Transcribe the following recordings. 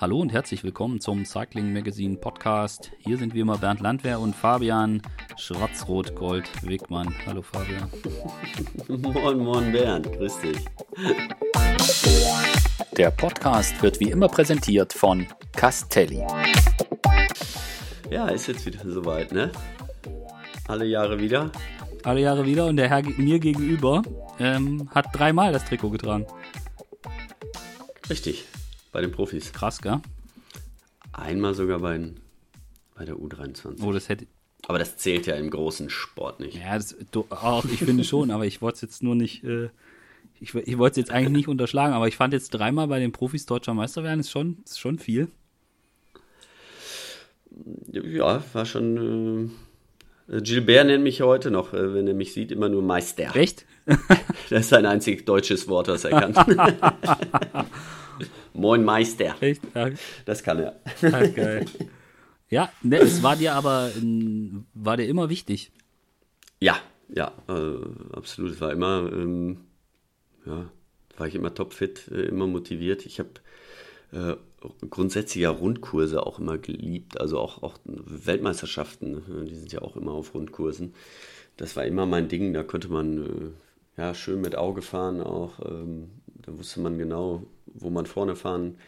Hallo und herzlich willkommen zum Cycling Magazine Podcast. Hier sind wie immer Bernd Landwehr und Fabian Schwarz-Rot-Gold-Wegmann. Hallo Fabian. moin, moin Bernd, grüß dich. Der Podcast wird wie immer präsentiert von Castelli. Ja, ist jetzt wieder soweit, ne? Alle Jahre wieder. Alle Jahre wieder und der Herr mir gegenüber ähm, hat dreimal das Trikot getragen. Richtig, bei den Profis. Krass, gell? Einmal sogar bei, bei der U23. Oh, das hätte. Aber das zählt ja im großen Sport nicht. Ja, das, auch, ich finde schon, aber ich wollte es jetzt nur nicht. Äh, ich, ich wollte es jetzt eigentlich nicht unterschlagen, aber ich fand jetzt dreimal bei den Profis deutscher Meister werden, ist schon, ist schon viel. Ja, war schon. Äh, Gilbert nennt mich heute noch, äh, wenn er mich sieht, immer nur Meister. Echt? das ist sein einzig deutsches Wort, was er kann. Moin Meister. Echt? Das kann er. Ja, geil. Ja, ne, es war dir aber war dir immer wichtig. Ja, ja, äh, absolut. Es war immer, ähm, ja, war ich immer topfit, äh, immer motiviert. Ich habe äh, grundsätzlich ja Rundkurse auch immer geliebt, also auch, auch Weltmeisterschaften, ne, die sind ja auch immer auf Rundkursen. Das war immer mein Ding, da konnte man äh, ja schön mit Auge fahren auch. Ähm, da wusste man genau, wo man vorne fahren,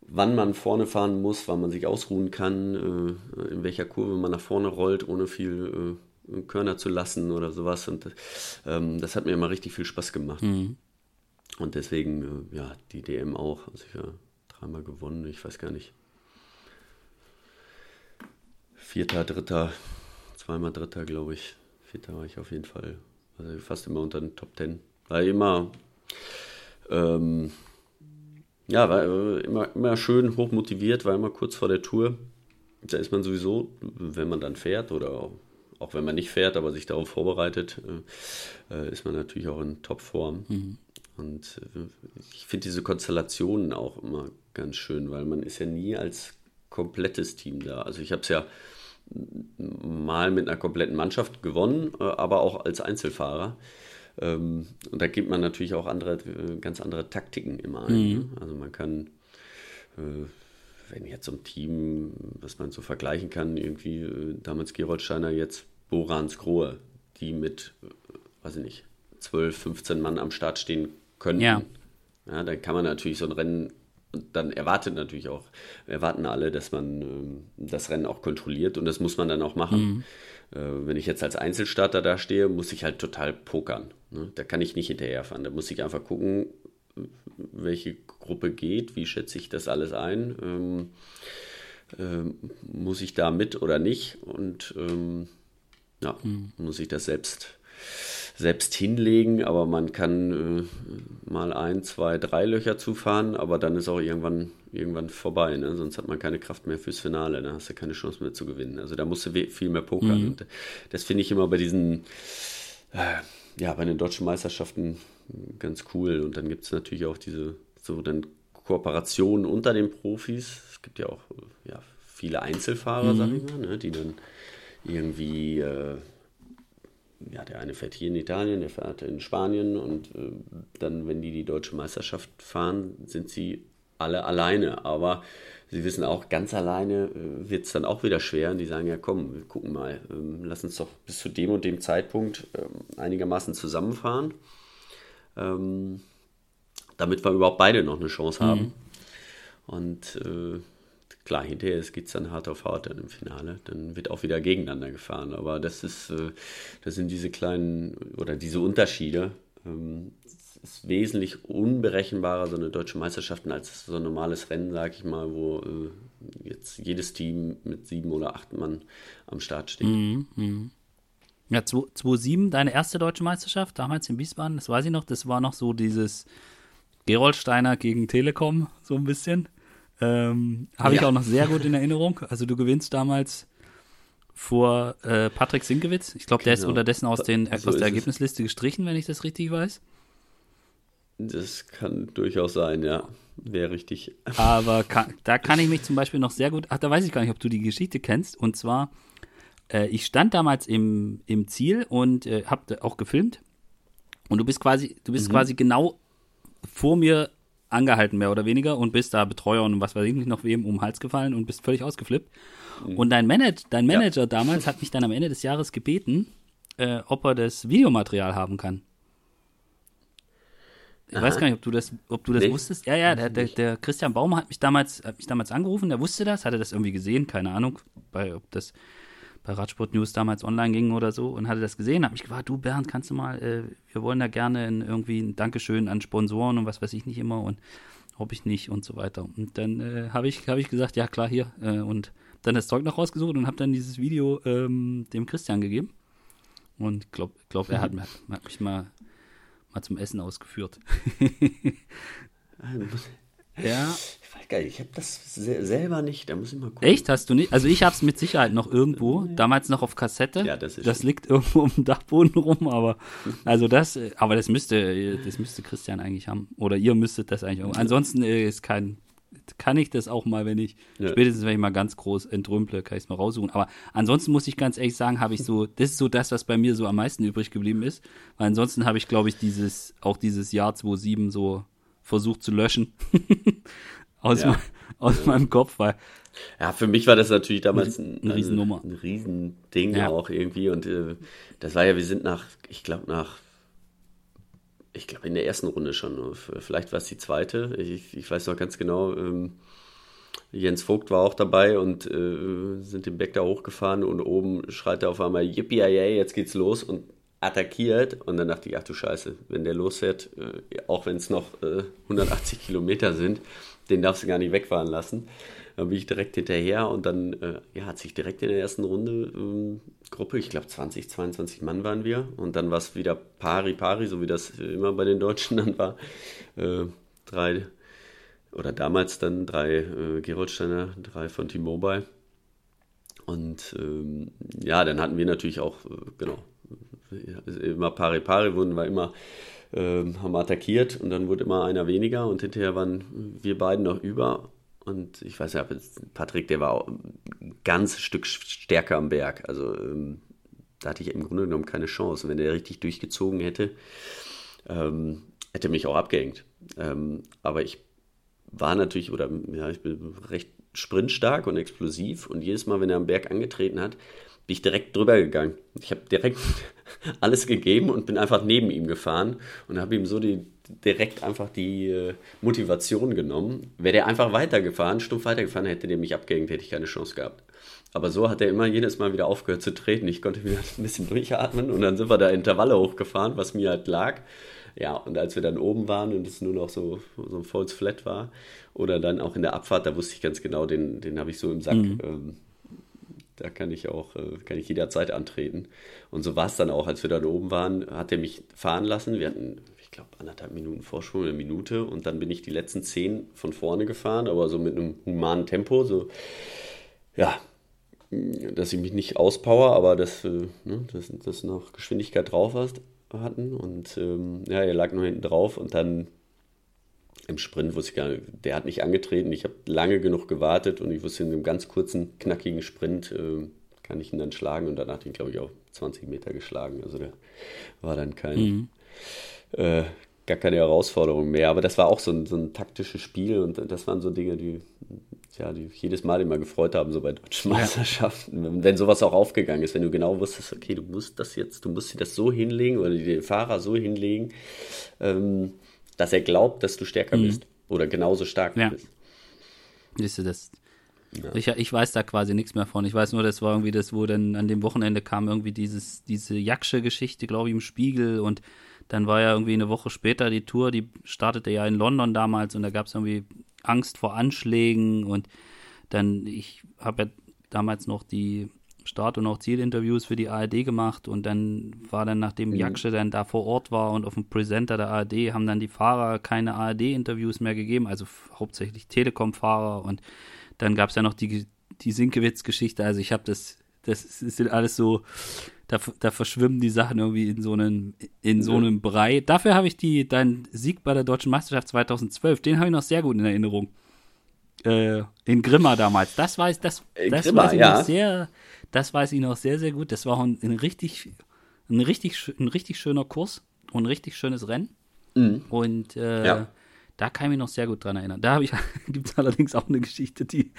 wann man vorne fahren muss, wann man sich ausruhen kann, äh, in welcher Kurve man nach vorne rollt, ohne viel äh, Körner zu lassen oder sowas. Und ähm, das hat mir immer richtig viel Spaß gemacht. Mhm. Und deswegen, äh, ja, die DM auch. Also ich ja dreimal gewonnen, ich weiß gar nicht. Vierter, dritter, zweimal dritter, glaube ich. Vierter war ich auf jeden Fall. Also fast immer unter den Top Ten. War immer, ähm, ja, war äh, immer, immer schön hoch motiviert, war immer kurz vor der Tour. Da ist man sowieso, wenn man dann fährt oder auch, auch wenn man nicht fährt, aber sich darauf vorbereitet, äh, äh ist man natürlich auch in Topform. Mhm. Und äh, ich finde diese Konstellationen auch immer ganz schön, weil man ist ja nie als komplettes Team da. Also ich habe es ja mal mit einer kompletten Mannschaft gewonnen, aber auch als Einzelfahrer. Ähm, und da gibt man natürlich auch andere, äh, ganz andere Taktiken immer ein. Mhm. Ne? Also man kann, wenn jetzt so ein Team, was man so vergleichen kann, irgendwie damals Geroldsteiner, jetzt Borans Grohe, die mit, weiß ich nicht, 12, 15 Mann am Start stehen könnten. Ja. ja. dann kann man natürlich so ein Rennen, dann erwartet natürlich auch, erwarten alle, dass man ähm, das Rennen auch kontrolliert und das muss man dann auch machen. Mhm. Äh, wenn ich jetzt als Einzelstarter da stehe, muss ich halt total pokern. Ne? Da kann ich nicht hinterherfahren. Da muss ich einfach gucken, welche Gruppe geht, wie schätze ich das alles ein. Ähm, ähm, muss ich da mit oder nicht? Und ähm, ja, mhm. muss ich das selbst selbst hinlegen, aber man kann äh, mal ein, zwei, drei Löcher zufahren, aber dann ist auch irgendwann, irgendwann vorbei. Ne? Sonst hat man keine Kraft mehr fürs Finale, da hast du keine Chance mehr zu gewinnen. Also da musst du viel mehr pokern. Mhm. Und das finde ich immer bei diesen, äh, ja, bei den deutschen Meisterschaften ganz cool. Und dann gibt es natürlich auch diese so dann Kooperationen unter den Profis. Es gibt ja auch ja, viele Einzelfahrer, mhm. sag ich mal, ne? die dann irgendwie äh, ja, der eine fährt hier in Italien, der fährt in Spanien und äh, dann, wenn die die deutsche Meisterschaft fahren, sind sie alle alleine. Aber sie wissen auch, ganz alleine äh, wird es dann auch wieder schwer. Und die sagen, ja komm, wir gucken mal, ähm, lass uns doch bis zu dem und dem Zeitpunkt ähm, einigermaßen zusammenfahren, ähm, damit wir überhaupt beide noch eine Chance haben. Mhm. Und äh, klar, hinterher geht es dann hart auf hart dann im Finale. Dann wird auch wieder gegeneinander gefahren. Aber das ist, äh, das sind diese kleinen oder diese Unterschiede. Ähm, es ist wesentlich unberechenbarer, so eine deutsche Meisterschaft, als so ein normales Rennen, sag ich mal, wo äh, jetzt jedes Team mit sieben oder acht Mann am Start steht. Mhm, mh. Ja, 2007, deine erste deutsche Meisterschaft, damals in Wiesbaden, das weiß ich noch, das war noch so dieses Geroldsteiner gegen Telekom, so ein bisschen. Ähm, Habe ja. ich auch noch sehr gut in Erinnerung. Also du gewinnst damals vor äh, Patrick Sinkewitz. Ich glaube, der genau. ist unterdessen aus, den, so aus der Ergebnisliste es. gestrichen, wenn ich das richtig weiß. Das kann durchaus sein, ja. Wäre richtig. Aber kann, da kann ich mich zum Beispiel noch sehr gut. Ach, da weiß ich gar nicht, ob du die Geschichte kennst. Und zwar, äh, ich stand damals im, im Ziel und äh, habe auch gefilmt. Und du bist quasi, du bist mhm. quasi genau vor mir angehalten, mehr oder weniger, und bist da Betreuer und was weiß ich nicht noch wem um den Hals gefallen und bist völlig ausgeflippt. Mhm. Und dein, Manage, dein Manager ja. damals hat mich dann am Ende des Jahres gebeten, äh, ob er das Videomaterial haben kann. Ich Aha. weiß gar nicht, ob du das, ob du das nee. wusstest. Ja, ja, der, der, der, Christian Baumer hat mich damals, hat mich damals angerufen, der wusste das, hatte das irgendwie gesehen, keine Ahnung, bei, ob das bei Radsport News damals online ging oder so und hatte das gesehen, hat mich gefragt, du Bernd, kannst du mal, äh, wir wollen da gerne in, irgendwie ein Dankeschön an Sponsoren und was weiß ich nicht immer und ob ich nicht und so weiter. Und dann äh, habe ich, hab ich gesagt, ja klar, hier. Äh, und dann das Zeug noch rausgesucht und habe dann dieses Video ähm, dem Christian gegeben. Und glaube, glaub, er hat, hat mich mal mal zum Essen ausgeführt. Ja. Ich weiß gar nicht, ich habe das selber nicht, da muss ich mal gucken. Echt? Hast du nicht? Also ich habe es mit Sicherheit noch irgendwo, damals noch auf Kassette. Ja, das ist Das liegt irgendwo um den Dachboden rum, aber also das, aber das müsste, das müsste Christian eigentlich haben. Oder ihr müsstet das eigentlich. Haben. Ansonsten äh, ist kein, kann ich das auch mal, wenn ich, ja. spätestens wenn ich mal ganz groß entrümple, kann ich es mal raussuchen. Aber ansonsten muss ich ganz ehrlich sagen, habe ich so, das ist so das, was bei mir so am meisten übrig geblieben ist. Weil ansonsten habe ich, glaube ich, dieses, auch dieses Jahr 2007 so versucht zu löschen. aus, ja. aus ja. meinem Kopf, weil. Ja, für mich war das natürlich damals ein, eine Riesennummer. Ein, ein Riesending ja. auch irgendwie. Und äh, das war ja, wir sind nach, ich glaube, nach ich glaube, in der ersten Runde schon. Vielleicht war es die zweite. Ich, ich weiß noch ganz genau. Ähm, Jens Vogt war auch dabei und äh, sind den Berg da hochgefahren und oben schreit er auf einmal Yippie, jetzt geht's los und attackiert. Und dann dachte ich, ach du Scheiße, wenn der losfährt, äh, auch wenn es noch äh, 180 Kilometer sind, den darfst du gar nicht wegfahren lassen. Dann bin ich direkt hinterher und dann äh, ja, hat sich direkt in der ersten Runde ähm, Gruppe, ich glaube 20, 22 Mann waren wir und dann war es wieder pari pari, so wie das immer bei den Deutschen dann war. Äh, drei oder damals dann drei äh, Geroldsteiner, drei von T-Mobile. Und ähm, ja, dann hatten wir natürlich auch, äh, genau, immer pari pari, wurden wir immer ähm, haben attackiert und dann wurde immer einer weniger und hinterher waren wir beiden noch über und ich weiß ja, Patrick, der war auch ein ganzes Stück stärker am Berg. Also ähm, da hatte ich im Grunde genommen keine Chance. wenn der richtig durchgezogen hätte, ähm, hätte mich auch abgehängt. Ähm, aber ich war natürlich, oder ja, ich bin recht sprintstark und explosiv. Und jedes Mal, wenn er am Berg angetreten hat, bin ich direkt drüber gegangen. Ich habe direkt alles gegeben und bin einfach neben ihm gefahren und habe ihm so die, direkt einfach die äh, Motivation genommen. Wäre der einfach weitergefahren, stumpf weitergefahren, hätte der mich abgehängt, hätte ich keine Chance gehabt. Aber so hat er immer jedes Mal wieder aufgehört zu treten. Ich konnte wieder ein bisschen durchatmen und dann sind wir da Intervalle hochgefahren, was mir halt lag. Ja, und als wir dann oben waren und es nur noch so, so ein Falls Flat war, oder dann auch in der Abfahrt, da wusste ich ganz genau, den, den habe ich so im Sack. Mhm. Ähm, da kann ich auch, äh, kann ich jederzeit antreten. Und so war es dann auch, als wir dann oben waren, hat er mich fahren lassen. Wir hatten glaube, anderthalb Minuten Vorsprung, eine Minute. Und dann bin ich die letzten zehn von vorne gefahren, aber so mit einem humanen Tempo. So, ja, dass ich mich nicht auspower, aber dass, ne, dass, dass noch Geschwindigkeit drauf hast, hatten. Und ähm, ja, er lag nur hinten drauf und dann im Sprint wusste ich gar nicht, der hat nicht angetreten. Ich habe lange genug gewartet und ich wusste, in einem ganz kurzen, knackigen Sprint äh, kann ich ihn dann schlagen und danach hat ihn, glaube ich, auch 20 Meter geschlagen. Also der war dann kein, mhm äh, gar keine Herausforderung mehr. Aber das war auch so ein, so ein taktisches Spiel und das waren so Dinge, die, ja, die jedes Mal immer gefreut haben, so bei deutschen Meisterschaften. Ja. Wenn, wenn sowas auch aufgegangen ist, wenn du genau wusstest, okay, du musst das jetzt, du musst dir das so hinlegen oder den Fahrer so hinlegen, ähm, dass er glaubt, dass du stärker mhm. bist oder genauso stark ja. bist. Siehst du, das, ja. Ich, ich weiß da quasi nichts mehr von. Ich weiß nur, das war irgendwie das, wo dann an dem Wochenende kam irgendwie dieses, diese Jaksche Geschichte, glaube ich, im Spiegel und dann war ja irgendwie eine Woche später die Tour, die startete ja in London damals und da gab es irgendwie Angst vor Anschlägen und dann, ich habe ja damals noch die Start- und auch Zielinterviews für die ARD gemacht und dann war dann, nachdem mhm. Jaksche dann da vor Ort war und auf dem Presenter der ARD, haben dann die Fahrer keine ARD-Interviews mehr gegeben, also hauptsächlich Telekom-Fahrer und dann gab es ja noch die, die Sinkewitz-Geschichte, also ich habe das, das ist alles so, da, da verschwimmen die Sachen irgendwie in so einem, in so einem Brei. Dafür habe ich die, deinen Sieg bei der Deutschen Meisterschaft 2012, den habe ich noch sehr gut in Erinnerung. Äh, in Grimma damals. Das weiß, das, das Grimma, weiß ich ja. noch sehr, das weiß ich noch sehr, sehr gut. Das war ein, ein richtig, ein richtig, ein richtig schöner Kurs und ein richtig schönes Rennen. Mhm. Und äh, ja. Da kann ich mich noch sehr gut dran erinnern. Da gibt es allerdings auch eine Geschichte, die,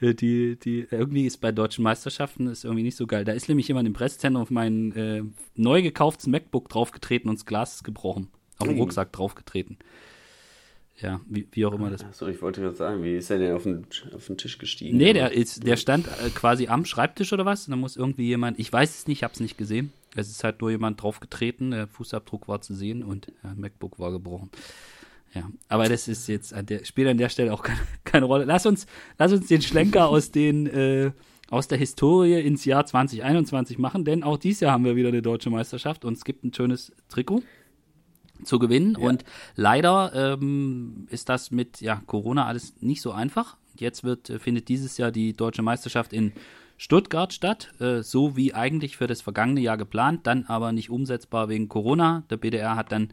äh, die, die irgendwie ist bei deutschen Meisterschaften ist irgendwie nicht so geil. Da ist nämlich jemand im Presszentrum auf mein äh, neu gekauftes MacBook draufgetreten und das Glas ist gebrochen. Auf den Rucksack draufgetreten. Ja, wie, wie auch immer das. Achso, ich wollte gerade sagen, wie ist er denn auf den, auf den Tisch gestiegen? Nee, der, ist, der stand äh, quasi am Schreibtisch oder was. Und da muss irgendwie jemand, ich weiß es nicht, ich habe es nicht gesehen. Es ist halt nur jemand draufgetreten, der Fußabdruck war zu sehen und ja, MacBook war gebrochen. Ja, aber das ist jetzt an der, spielt an der Stelle auch keine, keine Rolle. Lass uns, lass uns den Schlenker aus den, äh, aus der Historie ins Jahr 2021 machen, denn auch dieses Jahr haben wir wieder eine deutsche Meisterschaft und es gibt ein schönes Trikot zu gewinnen. Ja. Und leider ähm, ist das mit ja, Corona alles nicht so einfach. Jetzt wird, äh, findet dieses Jahr die deutsche Meisterschaft in Stuttgart statt, äh, so wie eigentlich für das vergangene Jahr geplant, dann aber nicht umsetzbar wegen Corona. Der BDR hat dann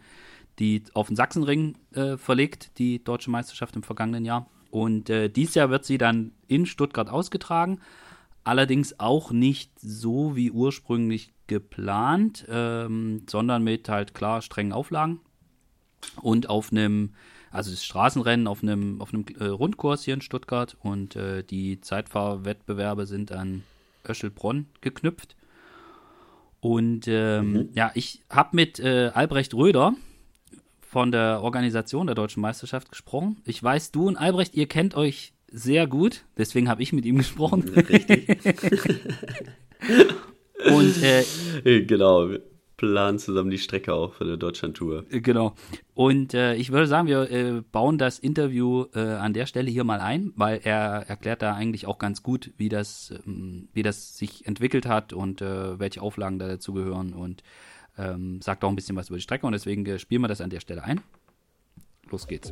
die auf den Sachsenring äh, verlegt, die deutsche Meisterschaft im vergangenen Jahr. Und äh, dieses Jahr wird sie dann in Stuttgart ausgetragen. Allerdings auch nicht so wie ursprünglich geplant, ähm, sondern mit halt klar strengen Auflagen und auf einem, also das Straßenrennen auf einem, auf einem äh, Rundkurs hier in Stuttgart und äh, die Zeitfahrwettbewerbe sind an Öschelbronn geknüpft. Und ähm, mhm. ja, ich habe mit äh, Albrecht Röder von der Organisation der Deutschen Meisterschaft gesprochen. Ich weiß, du und Albrecht, ihr kennt euch sehr gut. Deswegen habe ich mit ihm gesprochen. Richtig. Und äh, genau, wir planen zusammen die Strecke auch für eine Deutschland-Tour. Äh, genau. Und äh, ich würde sagen, wir äh, bauen das Interview äh, an der Stelle hier mal ein, weil er erklärt da eigentlich auch ganz gut, wie das, ähm, wie das sich entwickelt hat und äh, welche Auflagen da dazu gehören und ähm, sagt auch ein bisschen was über die Strecke und deswegen spielen wir das an der Stelle ein. Los geht's.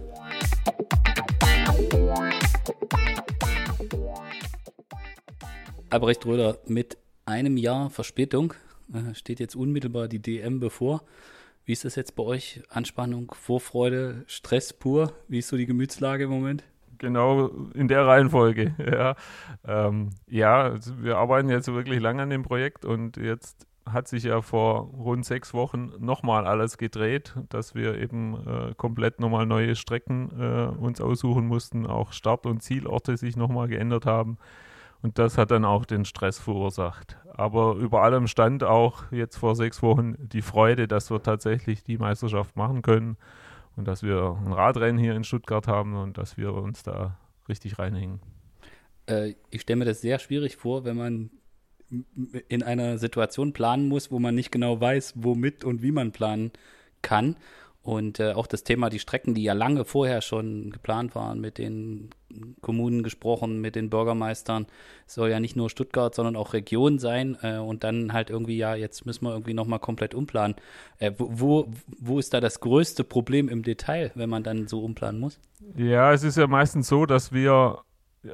Albrecht Röder mit einem Jahr Verspätung äh, steht jetzt unmittelbar die DM bevor. Wie ist das jetzt bei euch? Anspannung, Vorfreude, Stress pur? Wie ist so die Gemütslage im Moment? Genau in der Reihenfolge. Ja, ähm, ja wir arbeiten jetzt wirklich lange an dem Projekt und jetzt hat sich ja vor rund sechs Wochen nochmal alles gedreht, dass wir eben äh, komplett nochmal neue Strecken äh, uns aussuchen mussten, auch Start- und Zielorte sich nochmal geändert haben. Und das hat dann auch den Stress verursacht. Aber über allem stand auch jetzt vor sechs Wochen die Freude, dass wir tatsächlich die Meisterschaft machen können und dass wir ein Radrennen hier in Stuttgart haben und dass wir uns da richtig reinhängen. Äh, ich stelle mir das sehr schwierig vor, wenn man in einer Situation planen muss, wo man nicht genau weiß, womit und wie man planen kann. Und äh, auch das Thema, die Strecken, die ja lange vorher schon geplant waren, mit den Kommunen gesprochen, mit den Bürgermeistern, soll ja nicht nur Stuttgart, sondern auch Region sein. Äh, und dann halt irgendwie, ja, jetzt müssen wir irgendwie nochmal komplett umplanen. Äh, wo, wo ist da das größte Problem im Detail, wenn man dann so umplanen muss? Ja, es ist ja meistens so, dass wir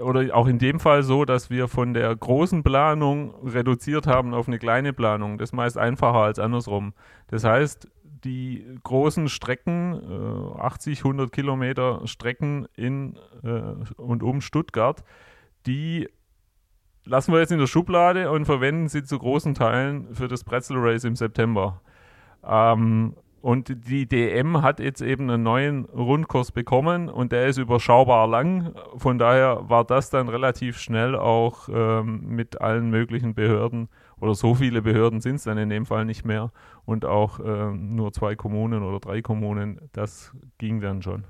oder auch in dem Fall so, dass wir von der großen Planung reduziert haben auf eine kleine Planung. Das ist meist einfacher als andersrum. Das heißt, die großen Strecken, äh, 80, 100 Kilometer Strecken in äh, und um Stuttgart, die lassen wir jetzt in der Schublade und verwenden sie zu großen Teilen für das Pretzel Race im September. Ähm, und die DM hat jetzt eben einen neuen Rundkurs bekommen und der ist überschaubar lang. Von daher war das dann relativ schnell auch ähm, mit allen möglichen Behörden oder so viele Behörden sind es dann in dem Fall nicht mehr und auch äh, nur zwei Kommunen oder drei Kommunen, das ging dann schon.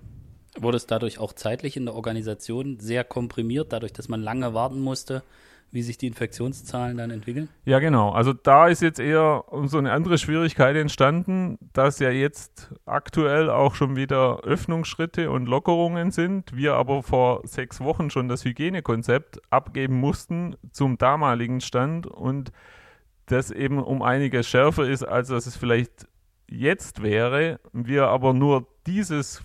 Wurde es dadurch auch zeitlich in der Organisation sehr komprimiert, dadurch, dass man lange warten musste, wie sich die Infektionszahlen dann entwickeln? Ja, genau. Also da ist jetzt eher so eine andere Schwierigkeit entstanden, dass ja jetzt aktuell auch schon wieder Öffnungsschritte und Lockerungen sind. Wir aber vor sechs Wochen schon das Hygienekonzept abgeben mussten zum damaligen Stand und das eben um einiges schärfer ist, als das es vielleicht jetzt wäre. Wir aber nur dieses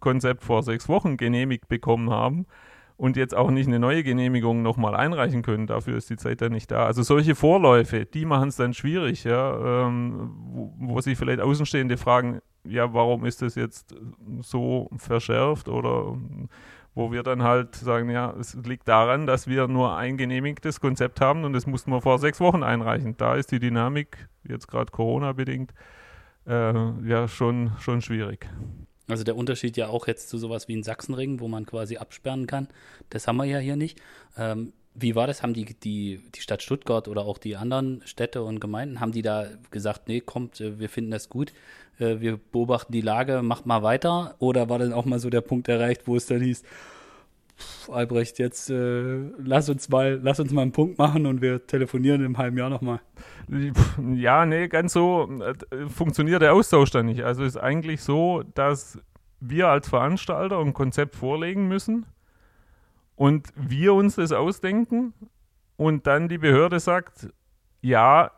Konzept vor sechs Wochen genehmigt bekommen haben und jetzt auch nicht eine neue Genehmigung nochmal einreichen können. Dafür ist die Zeit dann nicht da. Also solche Vorläufe, die machen es dann schwierig, ja, ähm, wo, wo, sich vielleicht Außenstehende fragen, ja, warum ist das jetzt so verschärft oder wo wir dann halt sagen, ja, es liegt daran, dass wir nur ein genehmigtes Konzept haben und das mussten wir vor sechs Wochen einreichen. Da ist die Dynamik, jetzt gerade Corona-bedingt, äh, ja schon, schon schwierig. Also der Unterschied ja auch jetzt zu sowas wie in Sachsenring, wo man quasi absperren kann. Das haben wir ja hier nicht. Ähm, wie war das? Haben die, die, die Stadt Stuttgart oder auch die anderen Städte und Gemeinden, haben die da gesagt, nee, kommt, äh, wir finden das gut, äh, wir beobachten die Lage, macht mal weiter? Oder war dann auch mal so der Punkt erreicht, wo es dann hieß, Albrecht, jetzt äh, lass uns mal, lass uns mal einen Punkt machen und wir telefonieren im halben Jahr nochmal. Ja, nee, ganz so äh, funktioniert der Austausch dann nicht. Also ist eigentlich so, dass wir als Veranstalter ein Konzept vorlegen müssen und wir uns das ausdenken und dann die Behörde sagt, ja,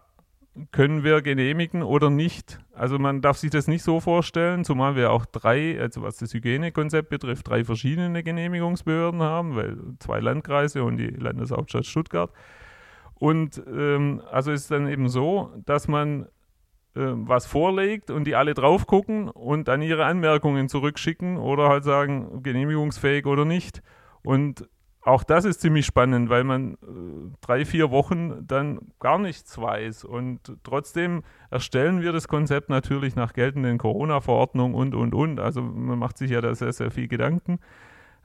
können wir genehmigen oder nicht. Also man darf sich das nicht so vorstellen, zumal wir auch drei, also was das Hygienekonzept betrifft, drei verschiedene Genehmigungsbehörden haben, weil zwei Landkreise und die Landeshauptstadt Stuttgart. Und ähm, also ist es dann eben so, dass man äh, was vorlegt und die alle drauf gucken und dann ihre Anmerkungen zurückschicken oder halt sagen, genehmigungsfähig oder nicht. Und auch das ist ziemlich spannend, weil man äh, drei, vier Wochen dann gar nichts weiß. Und trotzdem erstellen wir das Konzept natürlich nach geltenden Corona-Verordnungen und, und, und. Also man macht sich ja da sehr, sehr viel Gedanken.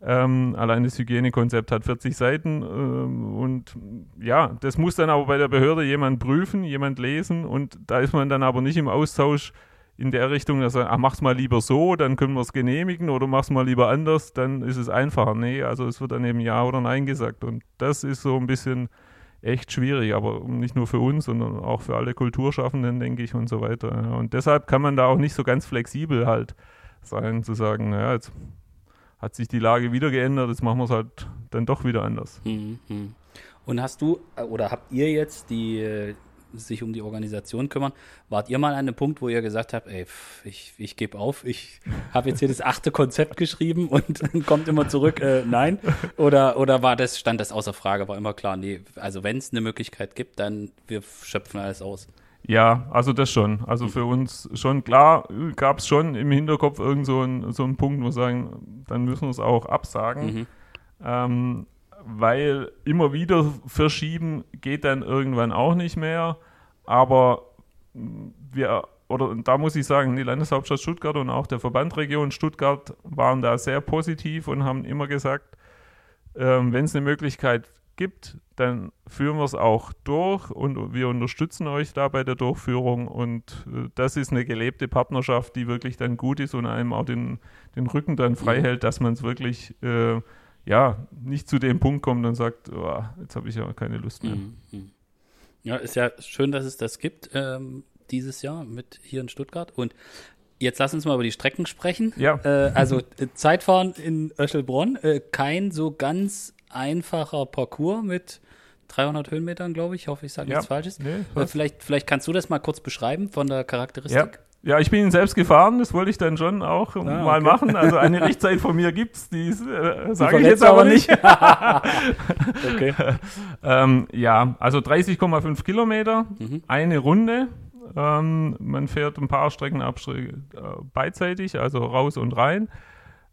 Ähm, allein das Hygienekonzept hat 40 Seiten ähm, und ja, das muss dann aber bei der Behörde jemand prüfen, jemand lesen und da ist man dann aber nicht im Austausch in der Richtung, dass er, ach, mach's mal lieber so, dann können wir es genehmigen oder mach's mal lieber anders, dann ist es einfacher. Nee, also es wird dann eben Ja oder Nein gesagt. Und das ist so ein bisschen echt schwierig, aber nicht nur für uns, sondern auch für alle Kulturschaffenden, denke ich, und so weiter. Und deshalb kann man da auch nicht so ganz flexibel halt sein, zu sagen, naja, jetzt hat sich die Lage wieder geändert, jetzt machen wir es halt dann doch wieder anders. Mhm. Und hast du oder habt ihr jetzt die, sich um die Organisation kümmern. Wart ihr mal an einem Punkt, wo ihr gesagt habt, ey, ich, ich gebe auf, ich habe jetzt hier das achte Konzept geschrieben und dann kommt immer zurück, äh, nein? Oder, oder war das, stand das außer Frage, war immer klar, nee, also wenn es eine Möglichkeit gibt, dann wir schöpfen alles aus. Ja, also das schon. Also für uns schon klar, gab es schon im Hinterkopf irgend so einen so Punkt, wo wir sagen, dann müssen wir es auch absagen. Mhm. Ähm, weil immer wieder verschieben geht dann irgendwann auch nicht mehr. Aber wir, oder da muss ich sagen, die Landeshauptstadt Stuttgart und auch der Verband Region Stuttgart waren da sehr positiv und haben immer gesagt, ähm, wenn es eine Möglichkeit gibt, dann führen wir es auch durch und wir unterstützen euch da bei der Durchführung und äh, das ist eine gelebte Partnerschaft, die wirklich dann gut ist und einem auch den, den Rücken dann frei mhm. hält, dass man es wirklich äh, ja, nicht zu dem Punkt kommt und sagt, oh, jetzt habe ich ja keine Lust mehr. Mhm. mhm. Ja, ist ja schön, dass es das gibt ähm, dieses Jahr mit hier in Stuttgart. Und jetzt lass uns mal über die Strecken sprechen. Ja. Äh, also äh, Zeitfahren in Öschelbronn, äh, kein so ganz einfacher Parcours mit 300 Höhenmetern, glaube ich. Ich hoffe, ich sage ja. nichts Falsches. Nee, äh, vielleicht, vielleicht kannst du das mal kurz beschreiben von der Charakteristik. Ja. Ja, ich bin ihn selbst gefahren, das wollte ich dann schon auch ah, mal okay. machen. Also eine Richtzeit von mir gibt es, die äh, sage ich jetzt aber nicht. okay. ähm, ja, also 30,5 Kilometer, mhm. eine Runde. Ähm, man fährt ein paar Streckenabschläge äh, beidseitig, also raus und rein.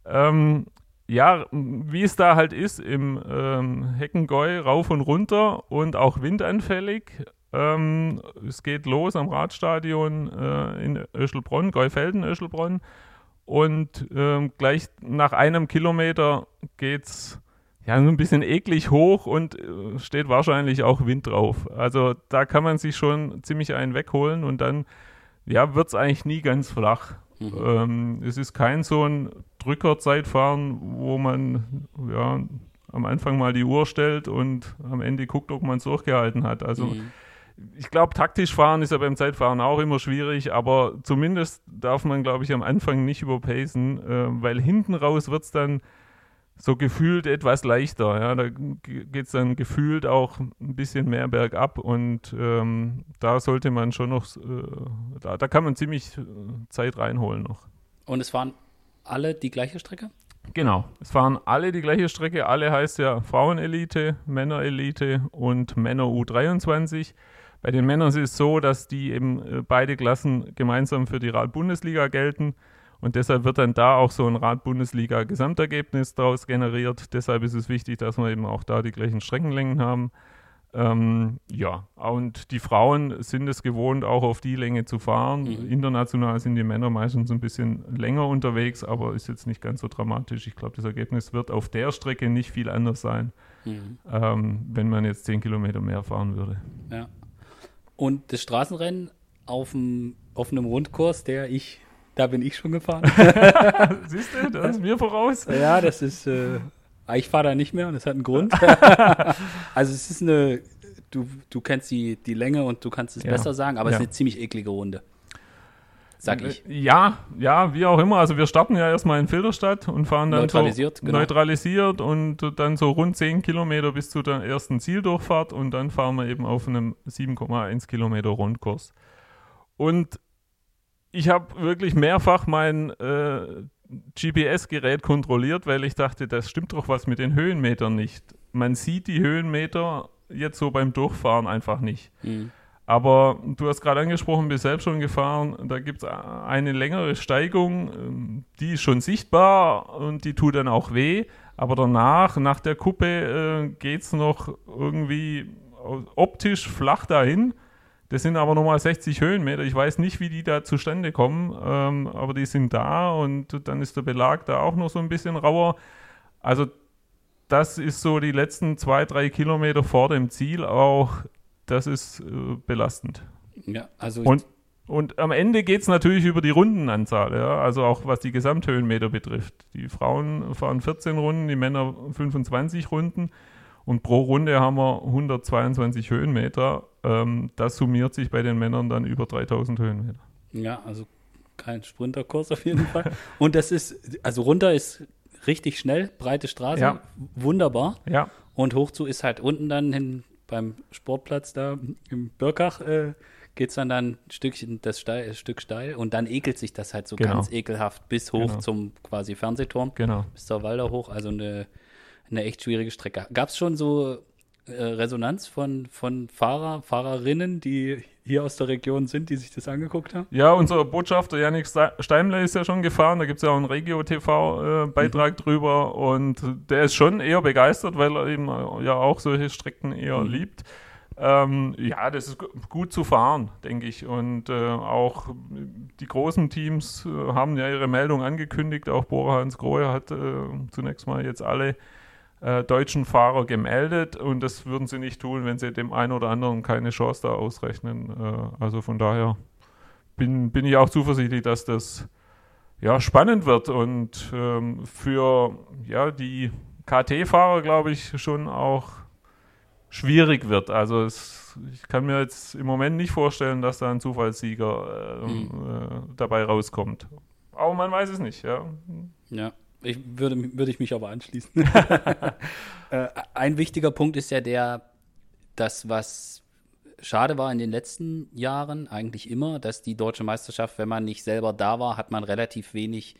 Ähm, ja, wie es da halt ist, im ähm, Heckengäu rauf und runter und auch windanfällig. Ähm, es geht los am Radstadion äh, in Öschelbronn, Geufelden, Öschelbronn. Und ähm, gleich nach einem Kilometer geht es ja so ein bisschen eklig hoch und äh, steht wahrscheinlich auch Wind drauf. Also da kann man sich schon ziemlich einen wegholen und dann ja, wird es eigentlich nie ganz flach. Mhm. Ähm, es ist kein so ein Drückerzeitfahren, wo man ja, am Anfang mal die Uhr stellt und am Ende guckt, ob man es durchgehalten hat. Also mhm ich glaube, taktisch fahren ist ja beim Zeitfahren auch immer schwierig, aber zumindest darf man, glaube ich, am Anfang nicht überpacen, äh, weil hinten raus wird es dann so gefühlt etwas leichter. Ja? Da geht es dann gefühlt auch ein bisschen mehr bergab und ähm, da sollte man schon noch, äh, da, da kann man ziemlich äh, Zeit reinholen noch. Und es waren alle die gleiche Strecke? Genau, es fahren alle die gleiche Strecke. Alle heißt ja Frauenelite, Männerelite und Männer U23. Bei den Männern ist es so, dass die eben äh, beide Klassen gemeinsam für die Rad-Bundesliga gelten. Und deshalb wird dann da auch so ein Rad-Bundesliga-Gesamtergebnis daraus generiert. Deshalb ist es wichtig, dass wir eben auch da die gleichen Streckenlängen haben. Ähm, ja, und die Frauen sind es gewohnt, auch auf die Länge zu fahren. Mhm. International sind die Männer meistens ein bisschen länger unterwegs, aber ist jetzt nicht ganz so dramatisch. Ich glaube, das Ergebnis wird auf der Strecke nicht viel anders sein, Mhm. ähm, wenn man jetzt 10 Kilometer mehr fahren würde. Ja. Und das Straßenrennen auf dem offenen Rundkurs, der ich, da bin ich schon gefahren. Siehst du, das ist mir voraus. ja, das ist, äh, ich fahre da nicht mehr und das hat einen Grund. also es ist eine, du, du kennst die, die Länge und du kannst es Ja. besser sagen, aber es Ja. ist eine ziemlich eklige Runde. Sag ich. Ja, ja, wie auch immer. Also wir starten ja erstmal in Filderstadt und fahren dann Neutralisiert, so genau. neutralisiert und dann so rund 10 Kilometer bis zu der ersten Zieldurchfahrt und dann fahren wir eben auf einem 7,1 Kilometer Rundkurs. Und ich habe wirklich mehrfach mein äh, GPS-Gerät kontrolliert, weil ich dachte, das stimmt doch was mit den Höhenmetern nicht. Man sieht die Höhenmeter jetzt so beim Durchfahren einfach nicht. Mhm. Aber du hast gerade angesprochen, bist selbst schon gefahren. Da gibt es eine längere Steigung, ähm, die ist schon sichtbar und die tut dann auch weh. Aber danach, nach der Kuppe, äh, geht es noch irgendwie optisch flach dahin. Das sind aber nochmal 60 Höhenmeter. Ich weiß nicht, wie die da zustande kommen, ähm, aber die sind da und dann ist der Belag da auch noch so ein bisschen rauer. Also das ist so die letzten zwei, drei Kilometer vor dem Ziel auch, das ist äh, belastend. Ja, also Und, und am Ende geht es natürlich über die Rundenanzahl, ja? also auch was die Gesamthöhenmeter betrifft. Die Frauen fahren 14 Runden, die Männer 25 Runden und pro Runde haben wir 122 Höhenmeter. Ähm, das summiert sich bei den Männern dann über 3000 Höhenmeter. Ja, also kein Sprinterkurs auf jeden Fall. Und das ist, also runter ist richtig schnell, breite Straße, Ja. wunderbar. Ja, Und hoch zu ist halt unten dann hin beim Sportplatz da im Birkach äh, geht es dann, dann ein Stückchen das steil, Stück steil und dann ekelt sich das halt so Genau. ganz ekelhaft bis hoch Genau. zum quasi Fernsehturm, genau. bis zur Walder hoch. Also eine, eine echt schwierige Strecke. Gab es schon so Resonanz von, von Fahrer, Fahrerinnen, die hier aus der Region sind, die sich das angeguckt haben? Ja, unser Botschafter Janik Ste- Steimler ist ja schon gefahren. Da gibt es ja auch einen Regio-TV-Beitrag drüber. Und der ist schon eher begeistert, weil er eben äh, ja auch solche Strecken eher Mhm. liebt. Ähm, ja, das ist gu- gut zu fahren, denke ich. Und äh, auch die großen Teams äh, haben ja ihre Meldung angekündigt. Auch Bora Hans Grohe hat äh, zunächst mal jetzt alle äh, deutschen Fahrer gemeldet und das würden sie nicht tun, wenn sie dem einen oder anderen keine Chance da ausrechnen. Äh, also von daher bin, bin ich auch zuversichtlich, dass das ja, spannend wird und ähm, für ja, die KT-Fahrer, glaube ich, schon auch schwierig wird. Also es, ich kann mir jetzt im Moment nicht vorstellen, dass da ein Zufallssieger ähm, äh, dabei rauskommt. Aber man weiß es nicht, ja. Ja, ich würde, würde ich mich aber anschließen. äh, ein wichtiger Punkt ist ja der, das, was schade war in den letzten Jahren, eigentlich immer, dass die deutsche Meisterschaft, wenn man nicht selber da war, hat man relativ wenig